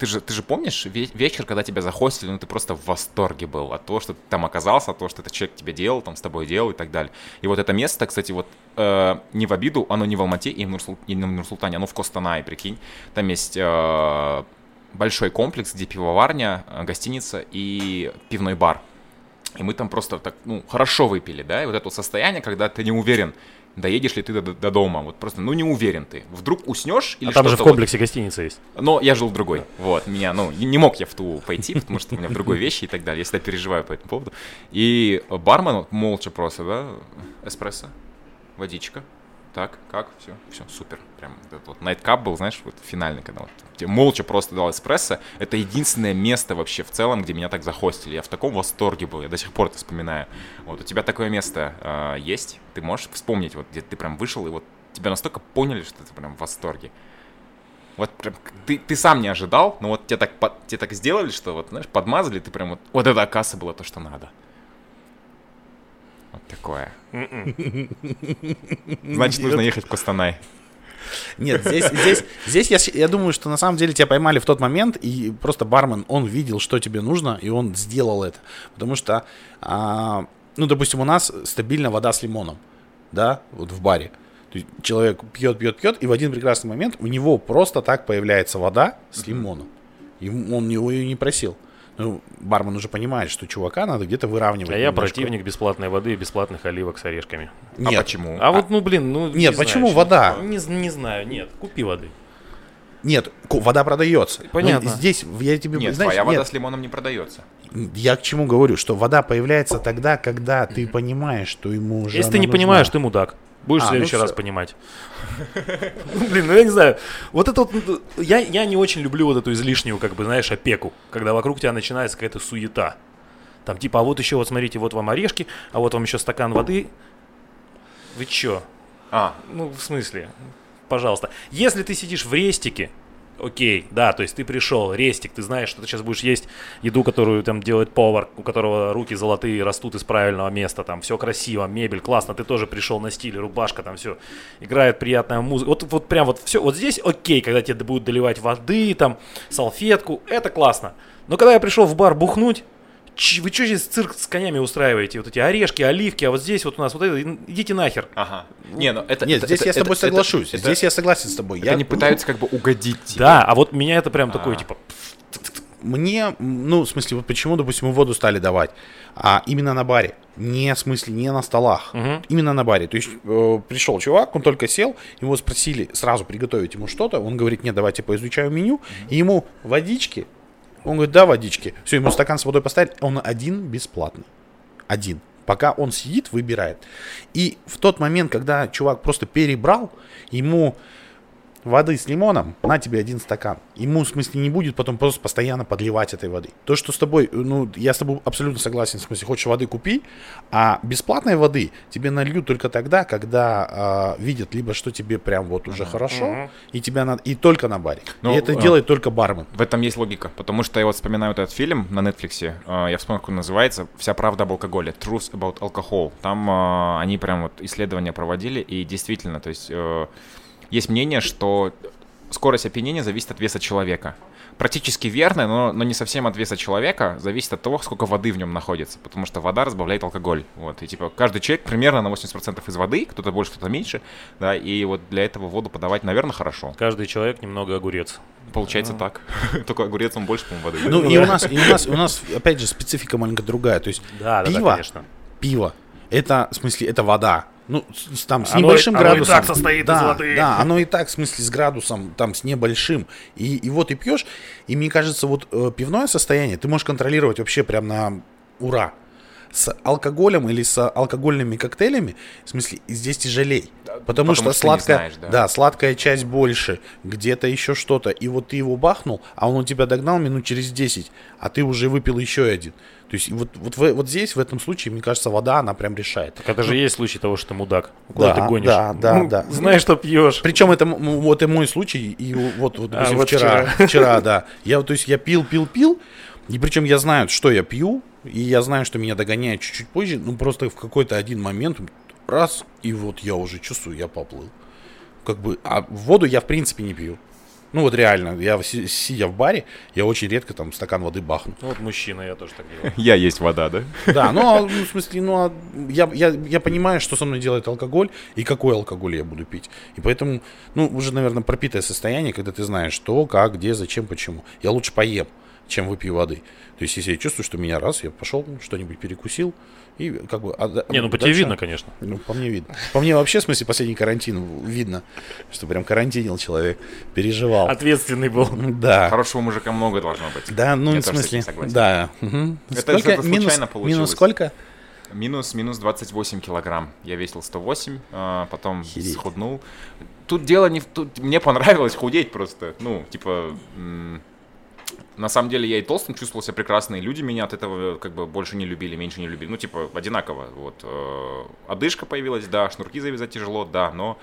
ты же, ты же помнишь ве- вечер, когда тебя захостили, ну ты просто в восторге был от того, что ты там оказался, от того, что этот человек тебе делал, там с тобой делал и так далее. И вот это место, кстати, вот э, не в обиду, оно не в Алмате и, в Нурсул- и в Нур-Султане, оно в Костанае, прикинь. Там есть э, большой комплекс, где пивоварня, э, гостиница и пивной бар. И мы там просто так, ну, хорошо выпили, да, и вот это состояние, когда ты не уверен, доедешь ли ты до, до дома, вот просто, ну, не уверен ты. Вдруг уснешь или А там же в что-то вот- комплексе гостиница есть. но я жил в другой. Вот, меня, ну, не мог я в ту пойти, потому что у меня в другой вещи и так далее. Я всегда переживаю по этому поводу. И бармен молча просто, да, эспрессо, водичка. Так, как, все, все, супер. Прям этот вот найткап был, знаешь, вот финальный, вот тебе молча просто дал эспрессо. Это единственное место вообще в целом, где меня так захостили. Я в таком восторге был, я до сих пор это вспоминаю. Вот у тебя такое место э, есть? Ты можешь вспомнить, вот где ты прям вышел, и вот тебя настолько поняли, что ты прям в восторге. Вот прям ты, ты сам не ожидал, но вот тебе так, тебе так сделали, что вот, знаешь, подмазали, ты прям вот, вот это, оказывается, было то, что надо. Вот такое. Значит, нужно ехать в Костанай. Нет, здесь, здесь, здесь я, я думаю, что на самом деле тебя поймали в тот момент, и просто бармен, он видел, что тебе нужно, и он сделал это. Потому что, а, ну, допустим, у нас стабильно вода с лимоном, да, вот в баре. То есть человек пьет, пьет, пьет, и в один прекрасный момент у него просто так появляется вода с лимоном. Ему, он его ее не просил. Ну, бармен уже понимает, что чувака надо где-то выравнивать. А я немножко. противник бесплатной воды и бесплатных оливок с орешками. Нет, А почему? А вот, ну, блин, ну... Нет, не знаю, почему что- вода? Не, не знаю, нет, купи воды. нет, вода продается. Понятно. Но здесь я тебе Нет, знаешь, твоя вода нет, с лимоном не продается. Я к чему говорю, что вода появляется тогда, когда ты понимаешь, что ему уже. Если ты не нужна. понимаешь, ты мудак. Будешь А, в следующий ну раз всё. понимать. Ну, Блин, ну я не знаю. Вот это вот... ну, Я, я не очень люблю вот эту излишнюю, как бы, знаешь, опеку. Когда вокруг тебя начинается какая-то суета. Там типа, а вот еще вот смотрите, вот вам орешки, а вот вам еще стакан воды. Вы чё? А, Ну, в смысле? Пожалуйста. Если ты сидишь в рестике, окей, да, то есть ты пришел, рестик, ты знаешь, что ты сейчас будешь есть еду, которую там делает повар, у которого руки золотые растут из правильного места, там все красиво, мебель, классно, ты тоже пришел на стиле, рубашка, там все, играет приятная музыка. Вот, вот прям вот все, вот здесь окей, когда тебе будут доливать воды, там, салфетку, это классно. Но когда я пришел в бар бухнуть, Вы что здесь цирк с конями устраиваете? Вот эти орешки, оливки, а вот здесь вот у нас вот это, идите нахер. ага. Не, ну это... Нет, это- здесь это- я с тобой это- соглашусь. это- здесь я согласен с тобой. Это я они пытаются как бы угодить тебе. Да, а вот меня это прям такое, А. типа, Мне, ну, в смысле, вот почему, допустим, мы воду стали давать, а именно на баре, не в смысле, не на столах, Мгм. именно на баре. То есть э, пришел чувак, он только сел, его спросили сразу приготовить ему что-то, он говорит, нет, давайте поизучаю меню, и ему водички, он говорит, да, водички. Все, ему стакан с водой поставили, он один бесплатный, один. Пока он сидит, выбирает. И в тот момент, когда чувак просто перебрал, ему воды с лимоном, на тебе один стакан. Ему, в смысле, не будет потом просто постоянно подливать этой воды. То, что с тобой, ну, я с тобой абсолютно согласен, в смысле, хочешь воды купи, а бесплатной воды тебе нальют только тогда, когда а, видят либо, что тебе прям вот уже хорошо, и тебя надо, и только на баре. Ну, и это а. делает только бармен. В этом есть логика, потому что я вот вспоминаю вот этот фильм на Netflix, э, я вспомнил, как он называется, «Вся правда об алкоголе», «Truth about Alcohol». Там э, они прям вот исследования проводили, и действительно, то есть э, есть мнение, что скорость опьянения зависит от веса человека. Практически верно, но, но не совсем от веса человека, зависит от того, сколько воды в нем находится, потому что вода разбавляет алкоголь. Вот, и типа каждый человек примерно на 80% из воды, кто-то больше, кто-то меньше, да, и вот для этого воду подавать, наверное, хорошо. каждый человек немного огурец. Получается так. Только огурец он больше, по-моему, воды. Ну, и у нас, и у нас, у нас, опять же, специфика маленько другая. То есть пиво, конечно. пиво, это, в смысле, это вода. Ну, с, там, с Оно и- небольшим оно и градусом. так состоит из да, воды. Да, оно и так, в смысле, с градусом, там, с небольшим. И, и вот и пьешь, и мне кажется, вот э, пивное состояние ты можешь контролировать вообще прям на ура. С алкоголем или с алкогольными коктейлями, в смысле, здесь тяжелей. Потому, потому что, что сладкая, знаешь, да. да, сладкая часть больше, где-то еще что-то. И вот ты его бахнул, а он у тебя догнал минут через 10, а ты уже выпил еще один. То есть вот, вот, вот здесь, в этом случае, мне кажется, вода, она прям решает. Так это же есть случай того, что ты мудак. Куда Да, ты гонишь? да, да, Ну, да. Знаешь, что пьешь. Причем это вот и мой случай, и вот, вот, допустим, А, вот вчера, вчера, да. Я, то есть я пил, пил, пил, и причем я знаю, что я пью, и я знаю, что меня догоняет чуть-чуть позже, ну просто в какой-то один момент, раз, и вот я уже чувствую, я поплыл. Как бы, а воду я в принципе не пью. Ну вот реально, я си- сидя в баре, я очень редко там стакан воды бахну. Ну, Вот мужчина, я тоже так делаю. Я есть вода, да? Да, ну, а, ну, в смысле, ну, а я, я, я понимаю, что со мной делает алкоголь и какой алкоголь я буду пить. И поэтому, ну, уже, наверное, пропитое состояние, когда ты знаешь, что, как, где, зачем, почему. Я лучше поем, чем выпью воды. То есть, если я чувствую, что меня раз, я пошел, что-нибудь перекусил, и как бы... а да- Не, ну по тебе видно, конечно. Ну, по мне видно. По мне вообще, в смысле, последний карантин видно, что прям карантинил человек, переживал. Ответственный был. Да. Хорошего мужика много должно быть. Да, ну, Я в смысле, да. Это Сколько? что-то минус, случайно получилось. минус сколько? Минус, минус 28 килограмм. Я весил 108, а, потом Охереть. схуднул. Тут дело не в... Тут мне понравилось худеть просто. Ну, типа... м, На самом деле я и толстым чувствовал себя прекрасно, и люди меня от этого как бы больше не любили, меньше не любили. Ну, типа, одинаково. Вот. э, Одышка появилась, да, шнурки завязать тяжело, да, но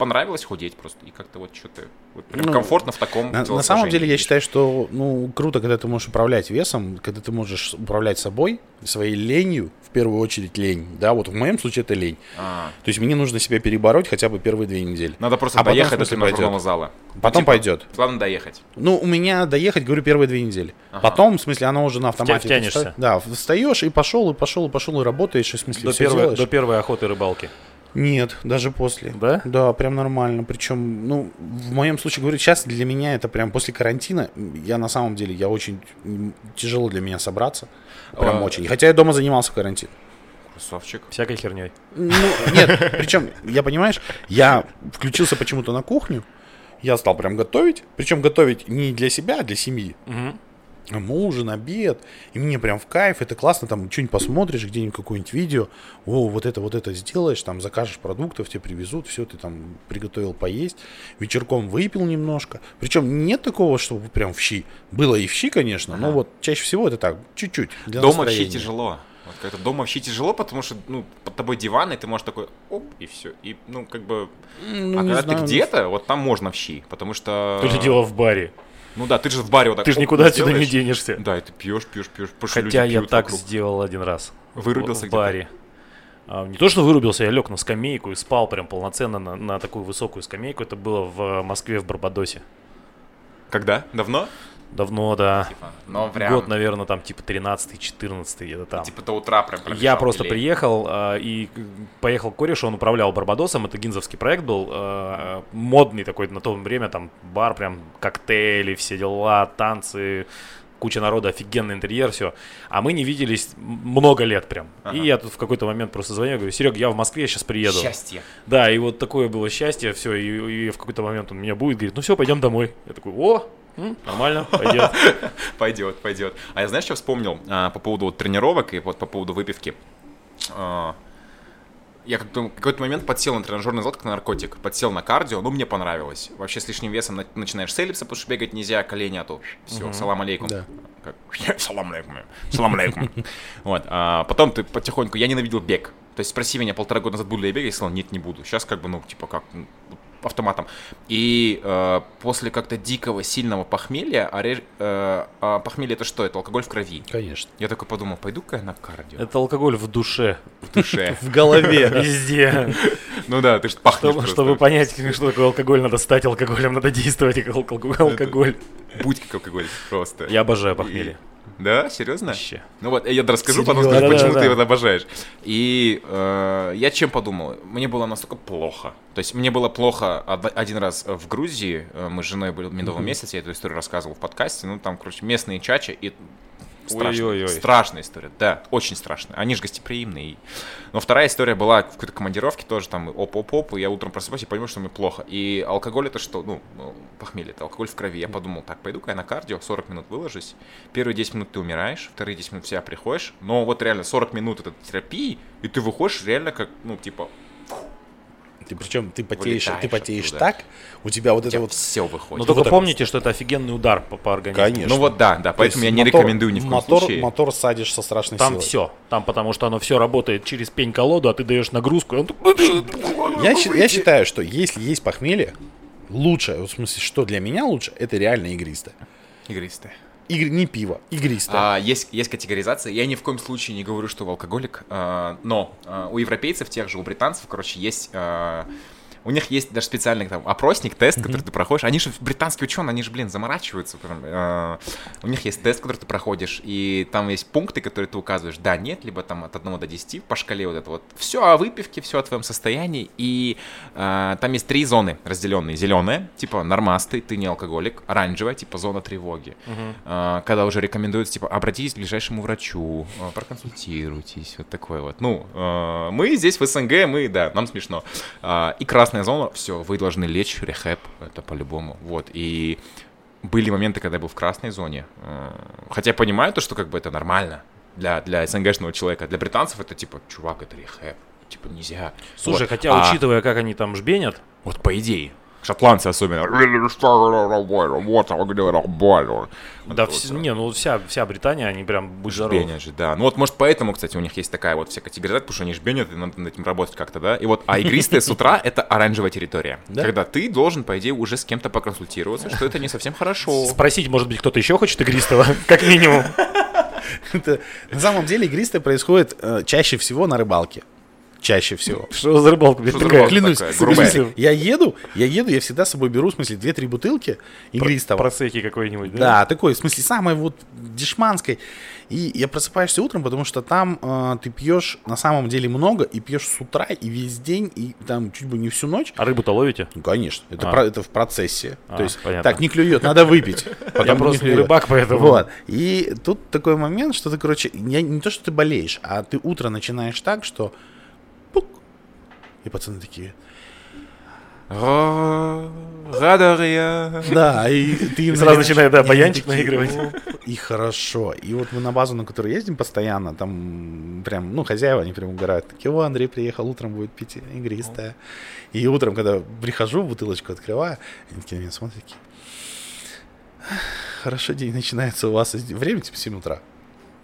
понравилось худеть просто. И как-то вот что-то вот прям Ну, комфортно в таком На, на самом деле, я считаю, что ну круто, когда ты можешь управлять весом, когда ты можешь управлять собой, своей ленью, в первую очередь лень. Да, вот в моем случае это лень. А, То есть мне нужно себя перебороть хотя бы первые две недели. надо просто А потом, доехать в до зала. Потом Типа, пойдет. Главное доехать. Ну, у меня доехать, говорю, первые две недели. Ага. Потом, в смысле, оно уже на автомате. ты втянешься. вста- Да, встаешь и пошел, и пошел, и пошел, и работаешь, и в смысле До первой, делаешь. до первой охоты рыбалки. Нет, даже после. Да? Да, прям нормально. Причем, ну, в моем случае, говорю, сейчас для меня это прям после карантина, я на самом деле, я очень тяжело для меня собраться. Прям А, очень. Хотя я дома занимался в карантин. Красавчик. Всякой херней. Ну, нет, причем, я понимаешь, я включился почему-то на кухню, я стал прям готовить, причем готовить не для себя, а для семьи. Мгм. Ужин, обед, и мне прям в кайф, это классно, там что-нибудь посмотришь, где-нибудь какое-нибудь видео, о, вот это, вот это сделаешь, там закажешь продуктов, тебе привезут, все, ты там приготовил поесть, вечерком выпил немножко, причем нет такого, чтобы прям в щи, было и в щи, конечно, но Ага. вот чаще всего это так, чуть-чуть, для Дома вообще настроения. тяжело. Вот как-то дома вообще тяжело, потому что, ну, под тобой диван, и ты можешь такой, оп, и все. И, ну, как бы... Ну, а когда знаю, ты где-то, вот там можно в щи, потому что... То ли дело в баре. Ну да, ты же в баре вот так... Ты же никуда отсюда не денешься. Да, и ты пьешь, пьешь, пьешь. Хотя я так вокруг. сделал один раз. Вырубился в, баре. А, не то, что вырубился, я лег на скамейку и спал прям полноценно на, на такую высокую скамейку. Это было в Москве, в Барбадосе. Когда? Давно? Давно, да. Типа, ну, прям... Год, наверное, там типа 13-14 где-то там. Типа до утра прям Я просто или- приехал а, и поехал к корешу, он управлял Барбадосом, это гинзовский проект был, а, модный такой на то время, там бар прям, коктейли, все дела, танцы, куча народа, офигенный интерьер, все. А мы не виделись много лет прям. Ага. И я тут в какой-то момент просто звоню, говорю, Серег, я в Москве, сейчас приеду. Счастье. Да, и вот такое было счастье, все, и, и в какой-то момент он меня будет, говорит, ну все, пойдем домой. Я такой, о, м, нормально, пойдет. Пойдет, пойдет. А я знаешь, что вспомнил а, по поводу вот тренировок и вот по поводу выпивки? А, я как-то в какой-то момент подсел на тренажерный зал как на наркотик, подсел на кардио, ну мне понравилось. Вообще с лишним весом на- начинаешь с эллипса, потому что бегать нельзя, колени, а то все, салам алейкум. Да. Как, салам алейкум, салам алейкум. Вот, а потом ты потихоньку, я ненавидел бег. То есть спроси меня полтора года назад, буду ли я бегать, я сказал, нет, не буду. Сейчас как бы, ну, типа как, ну, автоматом. И э, после как-то дикого, сильного похмелья, а, ре- э, а похмелье это что? Это алкоголь в крови. Конечно. Я такой подумал, пойду-ка я на кардио Это алкоголь в душе, в душе. В голове. везде. Ну да, ты же пахнешь Чтобы, понять, что такое алкоголь, надо стать алкоголем, надо действовать как алкоголь. алкоголь. Будь как алкоголь просто. Я обожаю похмелье. Да, серьезно? Вообще. Ну вот, я расскажу, потом скажу, почему ты его обожаешь. И э, я чем подумал? Мне было настолько плохо. То есть мне было плохо од- один раз в Грузии. Э, Мы с женой были медовом месяце, я эту историю рассказывал в подкасте. Ну там, короче, местные чачи и страшная, страшная история, да, очень страшная. Они же гостеприимные. Но вторая история была в какой-то командировке тоже там оп-оп-оп, и я утром просыпаюсь и понимаю, что мне плохо. И алкоголь это что? Ну, ну, похмелье, это алкоголь в крови. Я подумал, так, пойду-ка я на кардио, 40 минут выложусь. Первые 10 минут ты умираешь, вторые 10 минут в себя приходишь. Но вот реально 40 минут это терапии, и ты выходишь реально как, ну, типа, Ты причем ты потеешь, ты потеешь оттуда. так, у тебя вот у это тебя вот все Но выходит. вот только это помните, что это офигенный удар по, по организму. Конечно. Ну вот да, да, То поэтому я есть не мотор- рекомендую ни в коем мотор, случае. Мотор садишь со страшной Там силой. все. Там потому что оно все работает через пень-колоду, а ты даешь нагрузку, и он Я, я считаю, что если есть похмелье, лучше, в смысле, что для меня лучше, это реально игристое. Игристое. Игр, не пиво, игристое. А, есть, есть категоризация. Я ни в коем случае не говорю, что вы алкоголик, а, но а, у европейцев, тех же, у британцев, короче, есть... а, у них есть даже специальный там опросник, тест, который ты проходишь. Они же британские ученые, они же, блин, заморачиваются. прям, а, у них есть тест, который ты проходишь, и там есть пункты, которые ты указываешь, да, нет, либо там от 1 до 10 по шкале вот это вот. Все о выпивке, все о твоем состоянии, и а, там есть три зоны разделенные. Зеленая, типа нормастый, ты не алкоголик. Оранжевая, типа зона тревоги. А, когда уже рекомендуется, типа, обратитесь к ближайшему врачу, а, проконсультируйтесь, вот такое вот. Ну, а, мы здесь в СНГ, мы, да, нам смешно. А, И красная зона, все, вы должны лечь, рехэп, это по-любому, вот. И были моменты, когда я был в красной зоне, а, хотя я понимаю то, что как бы это нормально для, для СНГшного человека, для британцев это типа, чувак, это рехэп, типа нельзя. Слушай, Вот. хотя, А, учитывая, как они там жбенят, Вот по идее. Шотландцы особенно. Работа. Да, вс- не, ну вся, вся Британия, они прям будь здоров. Жбенят же, да. Ну вот, может, поэтому, кстати, у них есть такая вот вся категоризация, потому что они жбенят, и надо над этим работать как-то, да. И вот, а игристая с утра — это оранжевая территория. Да? Когда ты должен, по идее, уже с кем-то поконсультироваться, что это не совсем хорошо. Спросить, может быть, кто-то еще хочет игристого, как минимум. На самом деле игристое происходит э, чаще всего на рыбалке. Чаще всего. Что за рыбалка, Что за такая? рыбалка? Клянусь, такая, смысле, я еду, я еду, я всегда с собой беру, в смысле, 2-3 бутылки игристого. Просеки какой-нибудь, да? Да, такой, в смысле, самой вот дешманской. И я просыпаешься утром, потому что там э, ты пьешь на самом деле много, и пьешь с утра, и весь день, и там чуть бы не всю ночь. А рыбу-то ловите? Ну, конечно, это, А. про- это в процессе. А, То есть, понятно. так, не клюет, надо выпить. Я просто не рыбак, поэтому... Вот. И тут такой момент, что ты, короче, не то, что ты болеешь, а ты утро начинаешь так, что и пацаны такие, Радария. да, и ты сразу начинает, да, баянчик наигрывать. И хорошо. И вот мы на базу, на которую ездим постоянно, там прям, ну, хозяева, они прям угорают. Такие, о, Андрей приехал, утром будет пить игристое. И утром, когда прихожу, бутылочку открываю, они такие на меня смотрят, такие, хорошо, день начинается у вас, время типа 7 утра.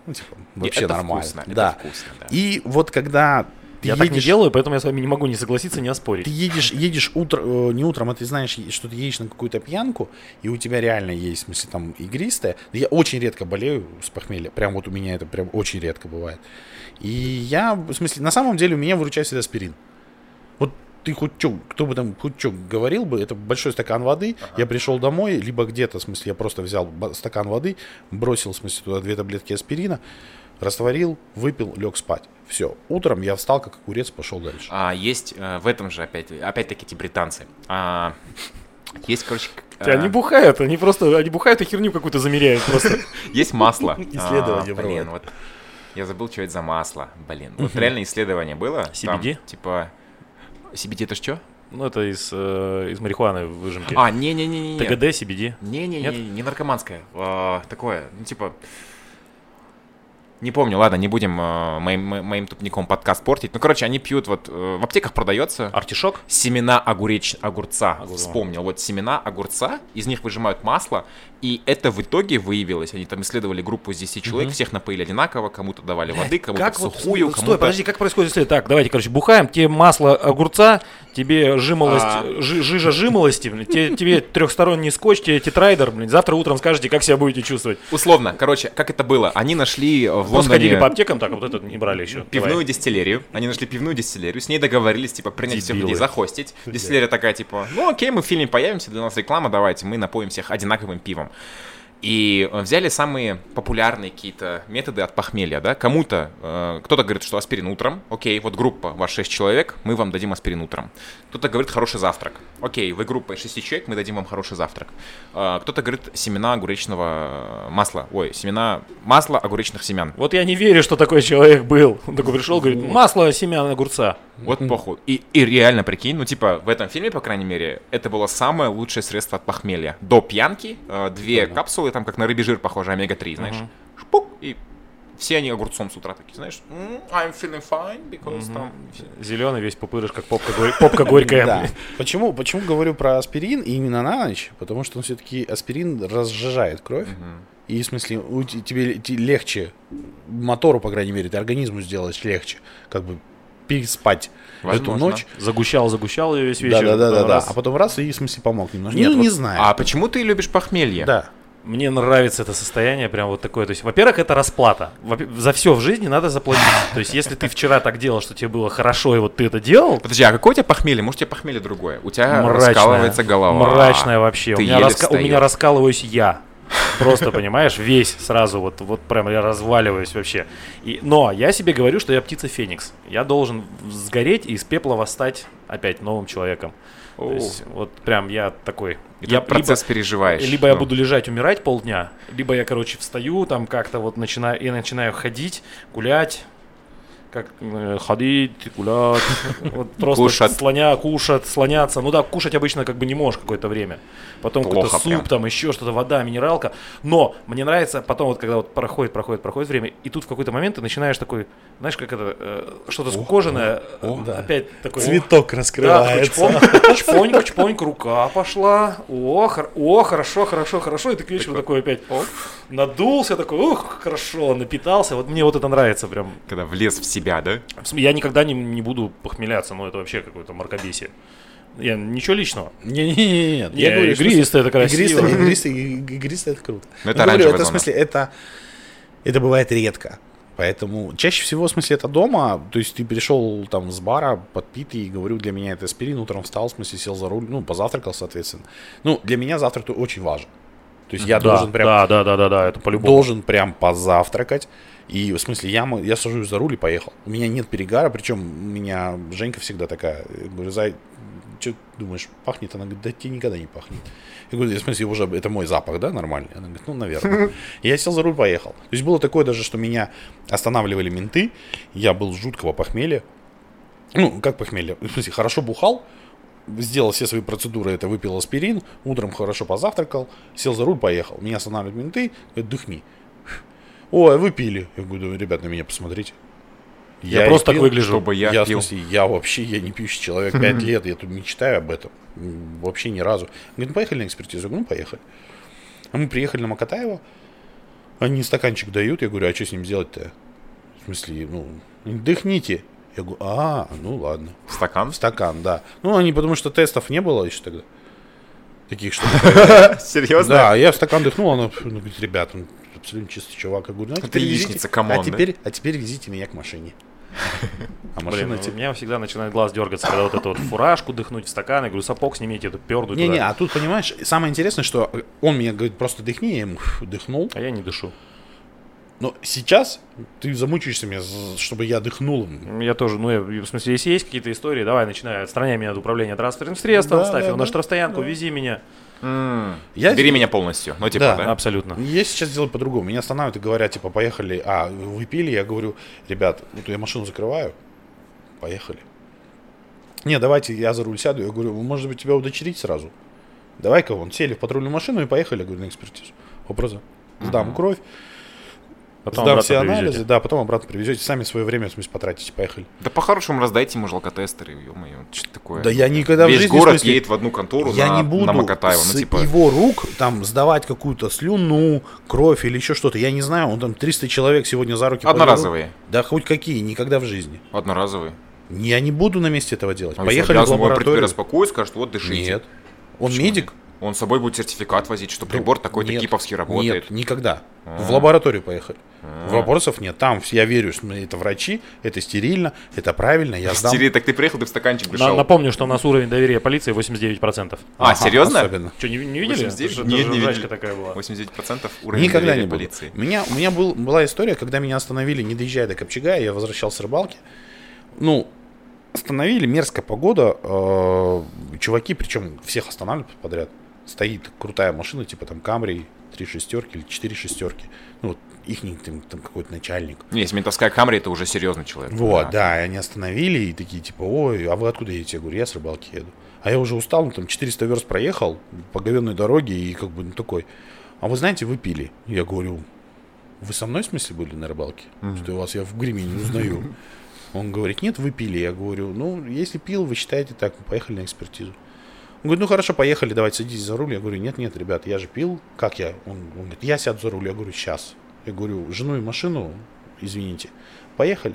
Ну, типа, вообще это нормально. вкусно, это да. вкусно, да. И вот когда ты Я так не едешь- делаю, поэтому я с вами не могу не согласиться, не ты оспорить. едешь, едешь утро, э, не утром, а ты знаешь, что ты едешь на какую-то пьянку, и у тебя реально есть, в смысле, там, игристое. Я очень редко болею с похмелья. Прям вот у меня это прям очень редко бывает. И я, в смысле, на самом деле у меня выручает всегда аспирин. Вот ты хоть что, кто бы там хоть что говорил бы, это большой стакан воды, я пришел домой, либо где-то, в смысле, я просто взял стакан воды, бросил, в смысле, туда две таблетки аспирина, растворил, выпил, лег спать. Все. Утром я встал, как огурец, пошел дальше. А есть э, в этом же опять, опять-таки эти британцы. А, есть, короче, к- Они а, бухают, они просто, они бухают и херню какую-то замеряют просто. есть масло. Исследование А, Блин, вот я забыл, что это за масло. Блин, вот реально исследование было. там, CBD? типа CBD это что? Ну, это из, э, из марихуаны выжимки. А, не-не-не-не. ТГД, CBD. Не-не-не, не наркоманское. а, такое, ну типа... Не помню, ладно, не будем э, моим, мо- моим тупником подкаст портить. Ну, короче, они пьют, вот э, в аптеках продается Артишок? семена огуреч... огурца. Огурца. Вспомнил, вот семена огурца, из них выжимают масло, и это в итоге выявилось. Они там исследовали группу из 10 человек, всех напоили одинаково, кому-то давали воды, кому-то Как вот, сухую, стой, кому-то... подожди, как происходит если так? Давайте, короче, бухаем, тебе масло огурца, тебе жимолость, А. жи- жижа жимолости, тебе, тебе трехсторонний скотч, тебе тетрайдер, блин, завтра утром скажете, как себя будете чувствовать. Условно, короче, как это было? Они нашли в Вот сходили Лондоне... по аптекам, так, вот этот не брали еще. пивную Давай. дистиллерию. Они нашли пивную дистиллерию, с ней договорились, типа, принять всех людей, захостить. Дистиллерия такая, типа, ну окей, мы в фильме появимся, для нас реклама, давайте, мы напоим всех одинаковым пивом. И э, взяли самые популярные какие-то методы от похмелья, да, кому-то, э, кто-то говорит, что аспирин утром, окей, вот группа, ваш 6 человек, мы вам дадим аспирин утром. Кто-то говорит хороший завтрак, окей, вы группа из 6 человек, мы дадим вам хороший завтрак. Э, кто-то говорит семена огуречного э, масла, ой, семена масла огуречных семян. Вот я не верю, что такой человек был. Он такой пришел, говорит, масло семян огурца. Вот похуй. И, и реально, прикинь, ну типа в этом фильме, по крайней мере, это было самое лучшее средство от похмелья. До пьянки э, две капсулы, там как на рыбий жир похоже, омега-3, знаешь. Шпук, и все они огурцом с утра такие, знаешь, «М, I'm feeling fine, because там... Зеленый весь пупырыш, как попка, гор- попка горькая. Да. Почему, почему говорю про аспирин и именно на ночь? Потому что он все-таки аспирин разжижает кровь. И в смысле, у те- тебе те- легче мотору, по крайней мере, ты организму сделаешь легче, как бы переспать эту Возможно. ночь. Загущал, загущал ее весь вечер. да, да, да, да. А потом раз и в смысле помог немножко. Нет, ну, вот- не знаю. А почему ты любишь похмелье? Да. Мне нравится это состояние, прям вот такое. То есть, во-первых, это расплата. Во- За все в жизни надо заплатить. То есть, если ты вчера так делал, что тебе было хорошо, и вот ты это делал, Подожди, а какое у тебя похмелье? Может, у тебя похмелье другое? У тебя мрачное, раскалывается голова. Мрачное вообще. У Ты меня, еле раска- у меня раскалываюсь я. Просто, понимаешь, весь сразу вот, вот прям я разваливаюсь вообще. И, но я себе говорю, что я птица Феникс. Я должен сгореть и из пепла восстать опять новым человеком. То есть, вот прям я такой. И я процесс либо- переживаешь. Либо я ну. буду лежать, умирать полдня, либо я, короче, встаю, там как-то вот начинаю, и начинаю ходить, гулять, как э, ходить, гулять, вот просто Кушать. слоня, кушать, слоняться. Ну да, кушать обычно как бы не можешь какое-то время. Потом какой-то суп, прям. там еще что-то, вода, минералка. Но мне нравится потом вот когда вот проходит, проходит, проходит время, и тут в какой-то момент ты начинаешь такой, знаешь, как это, э, что-то скукоженное, о, э, да. опять такой... Цветок Да, раскрывается. такой чпоньк, чпоньк, чпоньк, рука пошла. О, хор- о, хорошо, хорошо, хорошо. И ты к вечеру такой опять надулся, такой, ух, хорошо, напитался. Вот мне вот это нравится прям. Когда влез в себя, да? В смысле, Я никогда не, не буду похмеляться, но это вообще какое-то мракобесие. Я, ничего личного. Не-не-не, нет. Не, Я говорю, что игристое это красиво. Игристое, игристое, игристое это круто. Ну, это Я говорю, это в смысле, это, это бывает редко. Поэтому чаще всего, в смысле, это дома. То есть ты пришел там с бара подпитый, и говорю, для меня это аспирин, утром встал, в смысле, сел за руль, ну, позавтракал, соответственно. Ну, для меня завтрак очень важен. То есть я да, должен прям да, да, да, да, да, это по-любому. должен прям позавтракать. И в смысле, я, я сажусь за руль и поехал. У меня нет перегара, причем у меня Женька всегда такая. Я говорю, Зай, что думаешь, пахнет? Она говорит, да тебе никогда не пахнет. Я говорю, в смысле, уже это мой запах, да, нормальный? Она говорит, ну, наверное. Я сел за руль, поехал. То есть было такое даже, что меня останавливали менты, я был жуткого похмелья. Ну, как похмелье? В смысле, хорошо бухал, сделал все свои процедуры, это выпил аспирин, утром хорошо позавтракал, сел за руль, поехал. Меня останавливают менты, говорят, дыхни. Ой, вы пили. Я говорю, «Да, ребят, на меня посмотрите. Я, и просто так пил, выгляжу. чтобы я, Я, пил. смысле, я вообще, я не пьющий человек, 5 лет, я тут мечтаю об этом. Вообще ни разу. Говорит, ну поехали на экспертизу. Я говорю, ну поехали. А мы приехали на Макатаева, они стаканчик дают, я говорю, а что с ним делать-то? В смысле, ну, дыхните. Я говорю, а, ну ладно. Стакан? Стакан, да. Ну, они потому что тестов не было еще тогда. Таких, что... Серьезно? Да, я в стакан дыхнул, она ну, говорит, ребят, он абсолютно чистый чувак. Я говорю, ну, а теперь везите, come on, а да? теперь, а теперь везите меня к машине. А Блин, машина ну, тебе... у меня всегда начинает глаз дергаться, когда вот эту вот фуражку дыхнуть в стакан. Я говорю, сапог снимите, эту перду Не-не, а тут, понимаешь, самое интересное, что он мне говорит, просто дыхни, я ему дыхнул. А я не дышу. Но сейчас ты замучаешься меня, чтобы я дыхнул. Я тоже, ну, я, в смысле, если есть какие-то истории, давай, начинай, отстраняй меня от управления транспортным средством, Да, ставь да, его на да, штрафстоянку, да. вези меня. Я- Бери меня полностью. Ну, типа, Да. да? Абсолютно. Я сейчас делаю по-другому. Меня останавливают и говорят, типа, поехали. А, вы пили? Я говорю, ребят, вот я машину закрываю. Поехали. Не, давайте я за руль сяду. Я говорю, может быть, тебя удочерить сразу? Давай-ка вон, сели в патрульную машину и поехали, я говорю, на экспертизу. Вопросы. Сдам кровь, Потом сдам все привезете. анализы, да, потом обратно привезете, сами свое время, в смысле, потратите, поехали. Да по-хорошему раздайте ему жалкотестеры, ё-моё, что такое? Да я никогда в Весь жизни, в город смысле, едет в одну контору Я на, не буду на Макатаева, с ну типа... его рук там сдавать какую-то слюну, кровь или еще что-то. Я не знаю, он там 300 человек сегодня за руки. Одноразовые. Да хоть какие, никогда в жизни. Одноразовые. Я не буду на месте этого делать. Он Поехали в лабораторию. распакует, скажет, вот дышите. Нет. Он Почему медик. Он с собой будет сертификат возить, что прибор такой-то Нет, киповский работает. Нет, никогда. А. В лабораторию поехали. Вопросов нет. Там я верю, что это врачи, это стерильно, это правильно, я сдам. Стереди, так ты приехал, ты в стаканчик На- дышал. Напомню, что у нас уровень доверия полиции 89%. А, Ага, серьезно? Особенно. Что, не, не видели? 89? Это же- Нет, не видели. такая была. 89% уровень Никогда доверия не буду. полиции. У меня, у меня был, была история, когда меня остановили, не доезжая до Копчега, я возвращался с рыбалки. Ну, остановили, мерзкая погода. э, чуваки, причем всех останавливают подряд. Стоит крутая машина, типа там Камри, три шестерки или четыре шестерки. Ну, вот их там, там какой-то начальник. Не, если ментовская камера, это уже серьезный человек. Вот, да. и они остановили и такие, типа, ой, а вы откуда едете? Я говорю, я с рыбалки еду. А я уже устал, ну, там 400 верст проехал по говенной дороге и как бы ну, такой, а вы знаете, вы пили? Я говорю, вы со мной в смысле были на рыбалке? Что я вас я в гриме не узнаю. Он говорит, нет, вы пили. Я говорю, ну, если пил, вы считаете так, мы поехали на экспертизу. Говорит, ну хорошо, поехали, давайте садитесь за руль. Я говорю, нет, нет, ребят, я же пил. Как я? Он, он говорит, я сяду за руль. Я говорю, сейчас. Я говорю, жену и машину, извините. Поехали.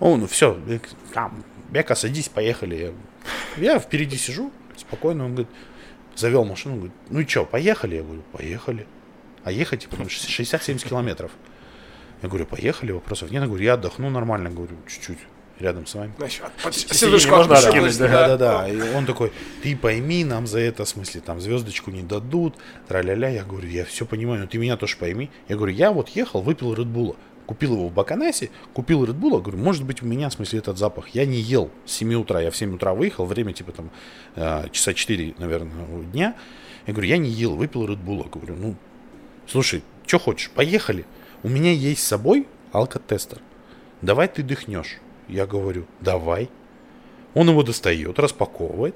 Он, ну все, там, Бека, садись, поехали. Я, впереди сижу, спокойно. Он говорит, завел машину, говорит, ну и что, поехали? Я говорю, поехали. А ехать, типа, ну, 60-70 километров. Я говорю, поехали, вопросов нет. Я говорю, я отдохну нормально, говорю, чуть-чуть рядом с вами. Сиденье можно откинуть, да? Да, да, да. И он такой, ты пойми, нам за это, в смысле, там звездочку не дадут, тра-ля-ля. Я говорю, я все понимаю, но ты меня тоже пойми. Я говорю, я вот ехал, выпил Редбула. Купил его в Баканасе, купил Редбула, говорю, может быть у меня, в смысле, этот запах. Я не ел с 7 утра, я в 7 утра выехал, время типа там э, часа 4, наверное, дня. Я говорю, я не ел, выпил Редбула. Говорю, ну, слушай, что хочешь, поехали. У меня есть с собой алкотестер. давай ты дыхнешь. Я говорю, давай. Он его достает, распаковывает.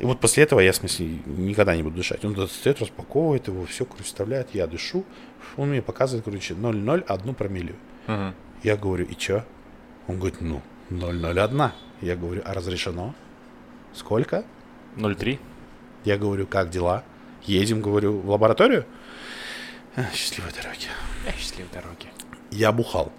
И вот после этого я, в смысле, никогда не буду дышать. Он достает, распаковывает его, все, короче, вставляет, я дышу. Он мне показывает, короче, 0,01 промиллию. Мгм. Я говорю, и чё? Он говорит, ну, 0,01. Я говорю, а разрешено? Сколько? 0,3. Я говорю, как дела? Едем, говорю, в лабораторию? Счастливой дороги. Счастливой дороги. Я бухал.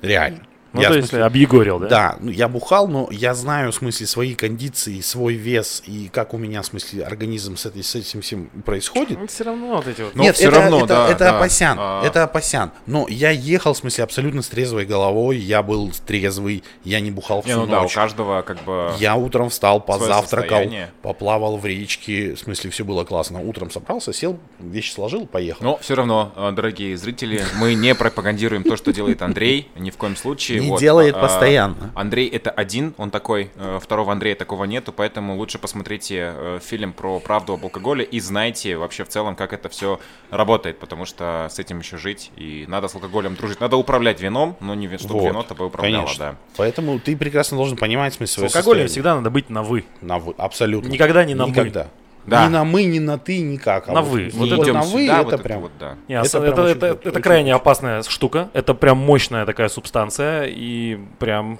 Реально. Ну, Я, то есть смысле, объегорил, да? Да, ну, я бухал, но я знаю, в смысле, свои кондиции, свой вес и как у меня, в смысле, организм с, этой, с этим всем происходит. все равно вот эти вот. Ну, Нет, всё это, равно, это, да, это да. Апасян, А. это Апасян. Но я ехал, в смысле, абсолютно с трезвой головой, я был трезвый, я не бухал Не, всю ну да, у ночь. каждого как бы... Я утром встал, позавтракал, состояние. поплавал в речке, в смысле, все было классно. Утром собрался, сел, вещи сложил, поехал. Но все равно, э, дорогие зрители, мы не пропагандируем то, что делает Андрей, ни в коем случае. Не Вот, делает а, постоянно. Андрей это один, он такой, э, второго Андрея такого нету, поэтому лучше посмотрите э, фильм про правду об алкоголе и знайте вообще в целом, как это все работает, потому что с этим еще жить, и надо с алкоголем дружить. Надо управлять вином, но не чтобы Вот, вино тобой управляло, конечно. да. Поэтому ты прекрасно должен понимать, в смысле, С алкоголем состояние. всегда надо быть на «вы». На вы, абсолютно. Никогда не на «мы». Никогда. Да. Ни на мы, ни на ты, никак. А На вот «вы». Вот Вот это на вы, сюда, это вот прям... вот, да. Не, Это это, прям это, очень это- это очень крайне круто. опасная штука. Это прям мощная такая субстанция. И прям...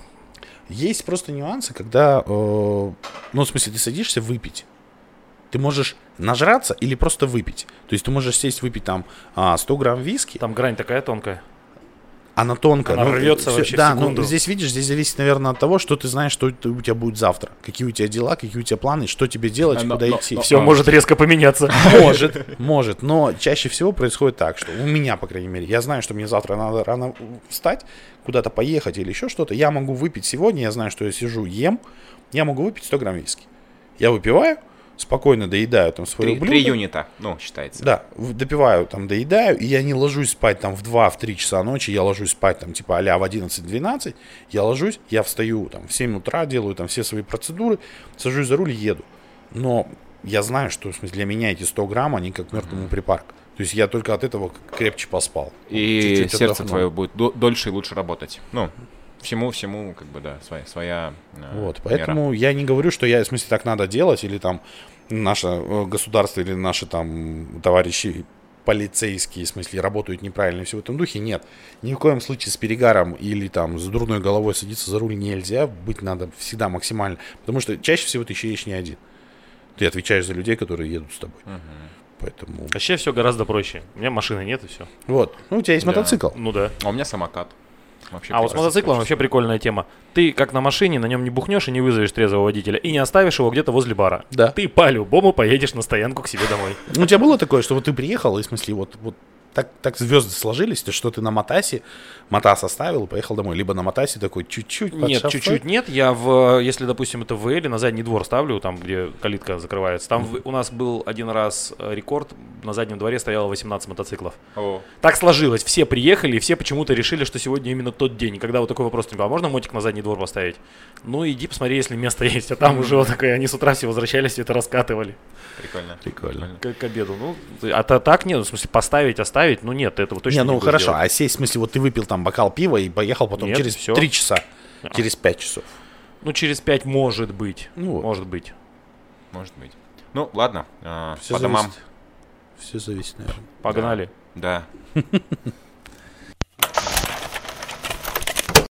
Есть просто нюансы, когда, э, ну, в смысле, ты садишься выпить. Ты можешь нажраться или просто выпить. То есть ты можешь сесть выпить там а, 100 грамм виски, Там грань такая тонкая. Она тонкая. Она ну, рвется всё- вообще Да, ну здесь, видишь, здесь зависит, наверное, от того, что ты знаешь, что у тебя будет завтра. Какие у тебя дела, какие у тебя планы, что тебе делать, Но- куда но- идти. но- Все А. может резко поменяться. Может, может, но чаще всего происходит так, что у меня, по крайней мере, я знаю, что мне завтра надо рано встать, куда-то поехать или еще что-то. Я могу выпить сегодня, я знаю, что я сижу, ем, я могу выпить 100 грамм виски. Я выпиваю, спокойно доедаю там свое Три, блюдо. три юнита, ну, считается. Да, в- допиваю, там, доедаю, и я не ложусь спать там в 2-3 часа ночи, я ложусь спать там типа а в 11-12, я ложусь, я встаю там в 7 утра, делаю там все свои процедуры, сажусь за руль еду. Но я знаю, что в смысле, для меня эти 100 грамм, они как мертвому припарк. То есть я только от этого крепче поспал. И Чуть-чуть сердце отдохнул. твое будет до- дольше и лучше работать. Ну, всему-всему, как бы, да, своя, своя э, Вот, мера. поэтому я не говорю, что я, в смысле, так надо делать, или там наше э, государство, или наши там товарищи полицейские, в смысле, работают неправильно и все в этом духе. Нет, ни в коем случае с перегаром или там с дурной головой садиться за руль нельзя, быть надо всегда максимально, потому что чаще всего ты еще едешь не один. Ты отвечаешь за людей, которые едут с тобой. Поэтому... Вообще все гораздо проще. У меня машины нет и все. Вот. Ну, у тебя есть Да. мотоцикл. Ну да. А у меня самокат. Вообще А вот с мотоциклом вообще прикольная тема. Ты как на машине, на нем не бухнешь и не вызовешь трезвого водителя, и не оставишь его где-то возле бара. Да. Ты по-любому поедешь на стоянку к себе домой. Ну, у тебя было такое, что вот ты приехал, и в смысле, вот, вот так, так звезды сложились, то что ты на Матасе, Матас оставил и поехал домой. Либо на Матасе такой чуть-чуть Нет, чуть-чуть нет. Я в, если, допустим, это в или на задний двор ставлю, там, где калитка закрывается. Там в- у нас был один раз э, рекорд, на заднем дворе стояло 18 мотоциклов. О, Так сложилось, все приехали, и все почему-то решили, что сегодня именно тот день. И когда вот такой вопрос, типа, а можно мотик на задний двор поставить? Ну, иди посмотри, если место есть. А там уже вот такое, они с утра все возвращались, все это раскатывали прикольно. Прикольно. к, к обеду. Ну, а то так нет, в смысле, поставить, оставить, ну нет, этого точно не, не, ну хорошо, делать. а сесть, в смысле, вот ты выпил там бокал пива и поехал потом Нет, через всё. 3 часа, А. через 5 часов. Ну, через пять может быть. Ну вот. Может быть. Может быть. Ну, ладно, э, Все по домам. зависит. Все зависит, наверное. Погнали. Да.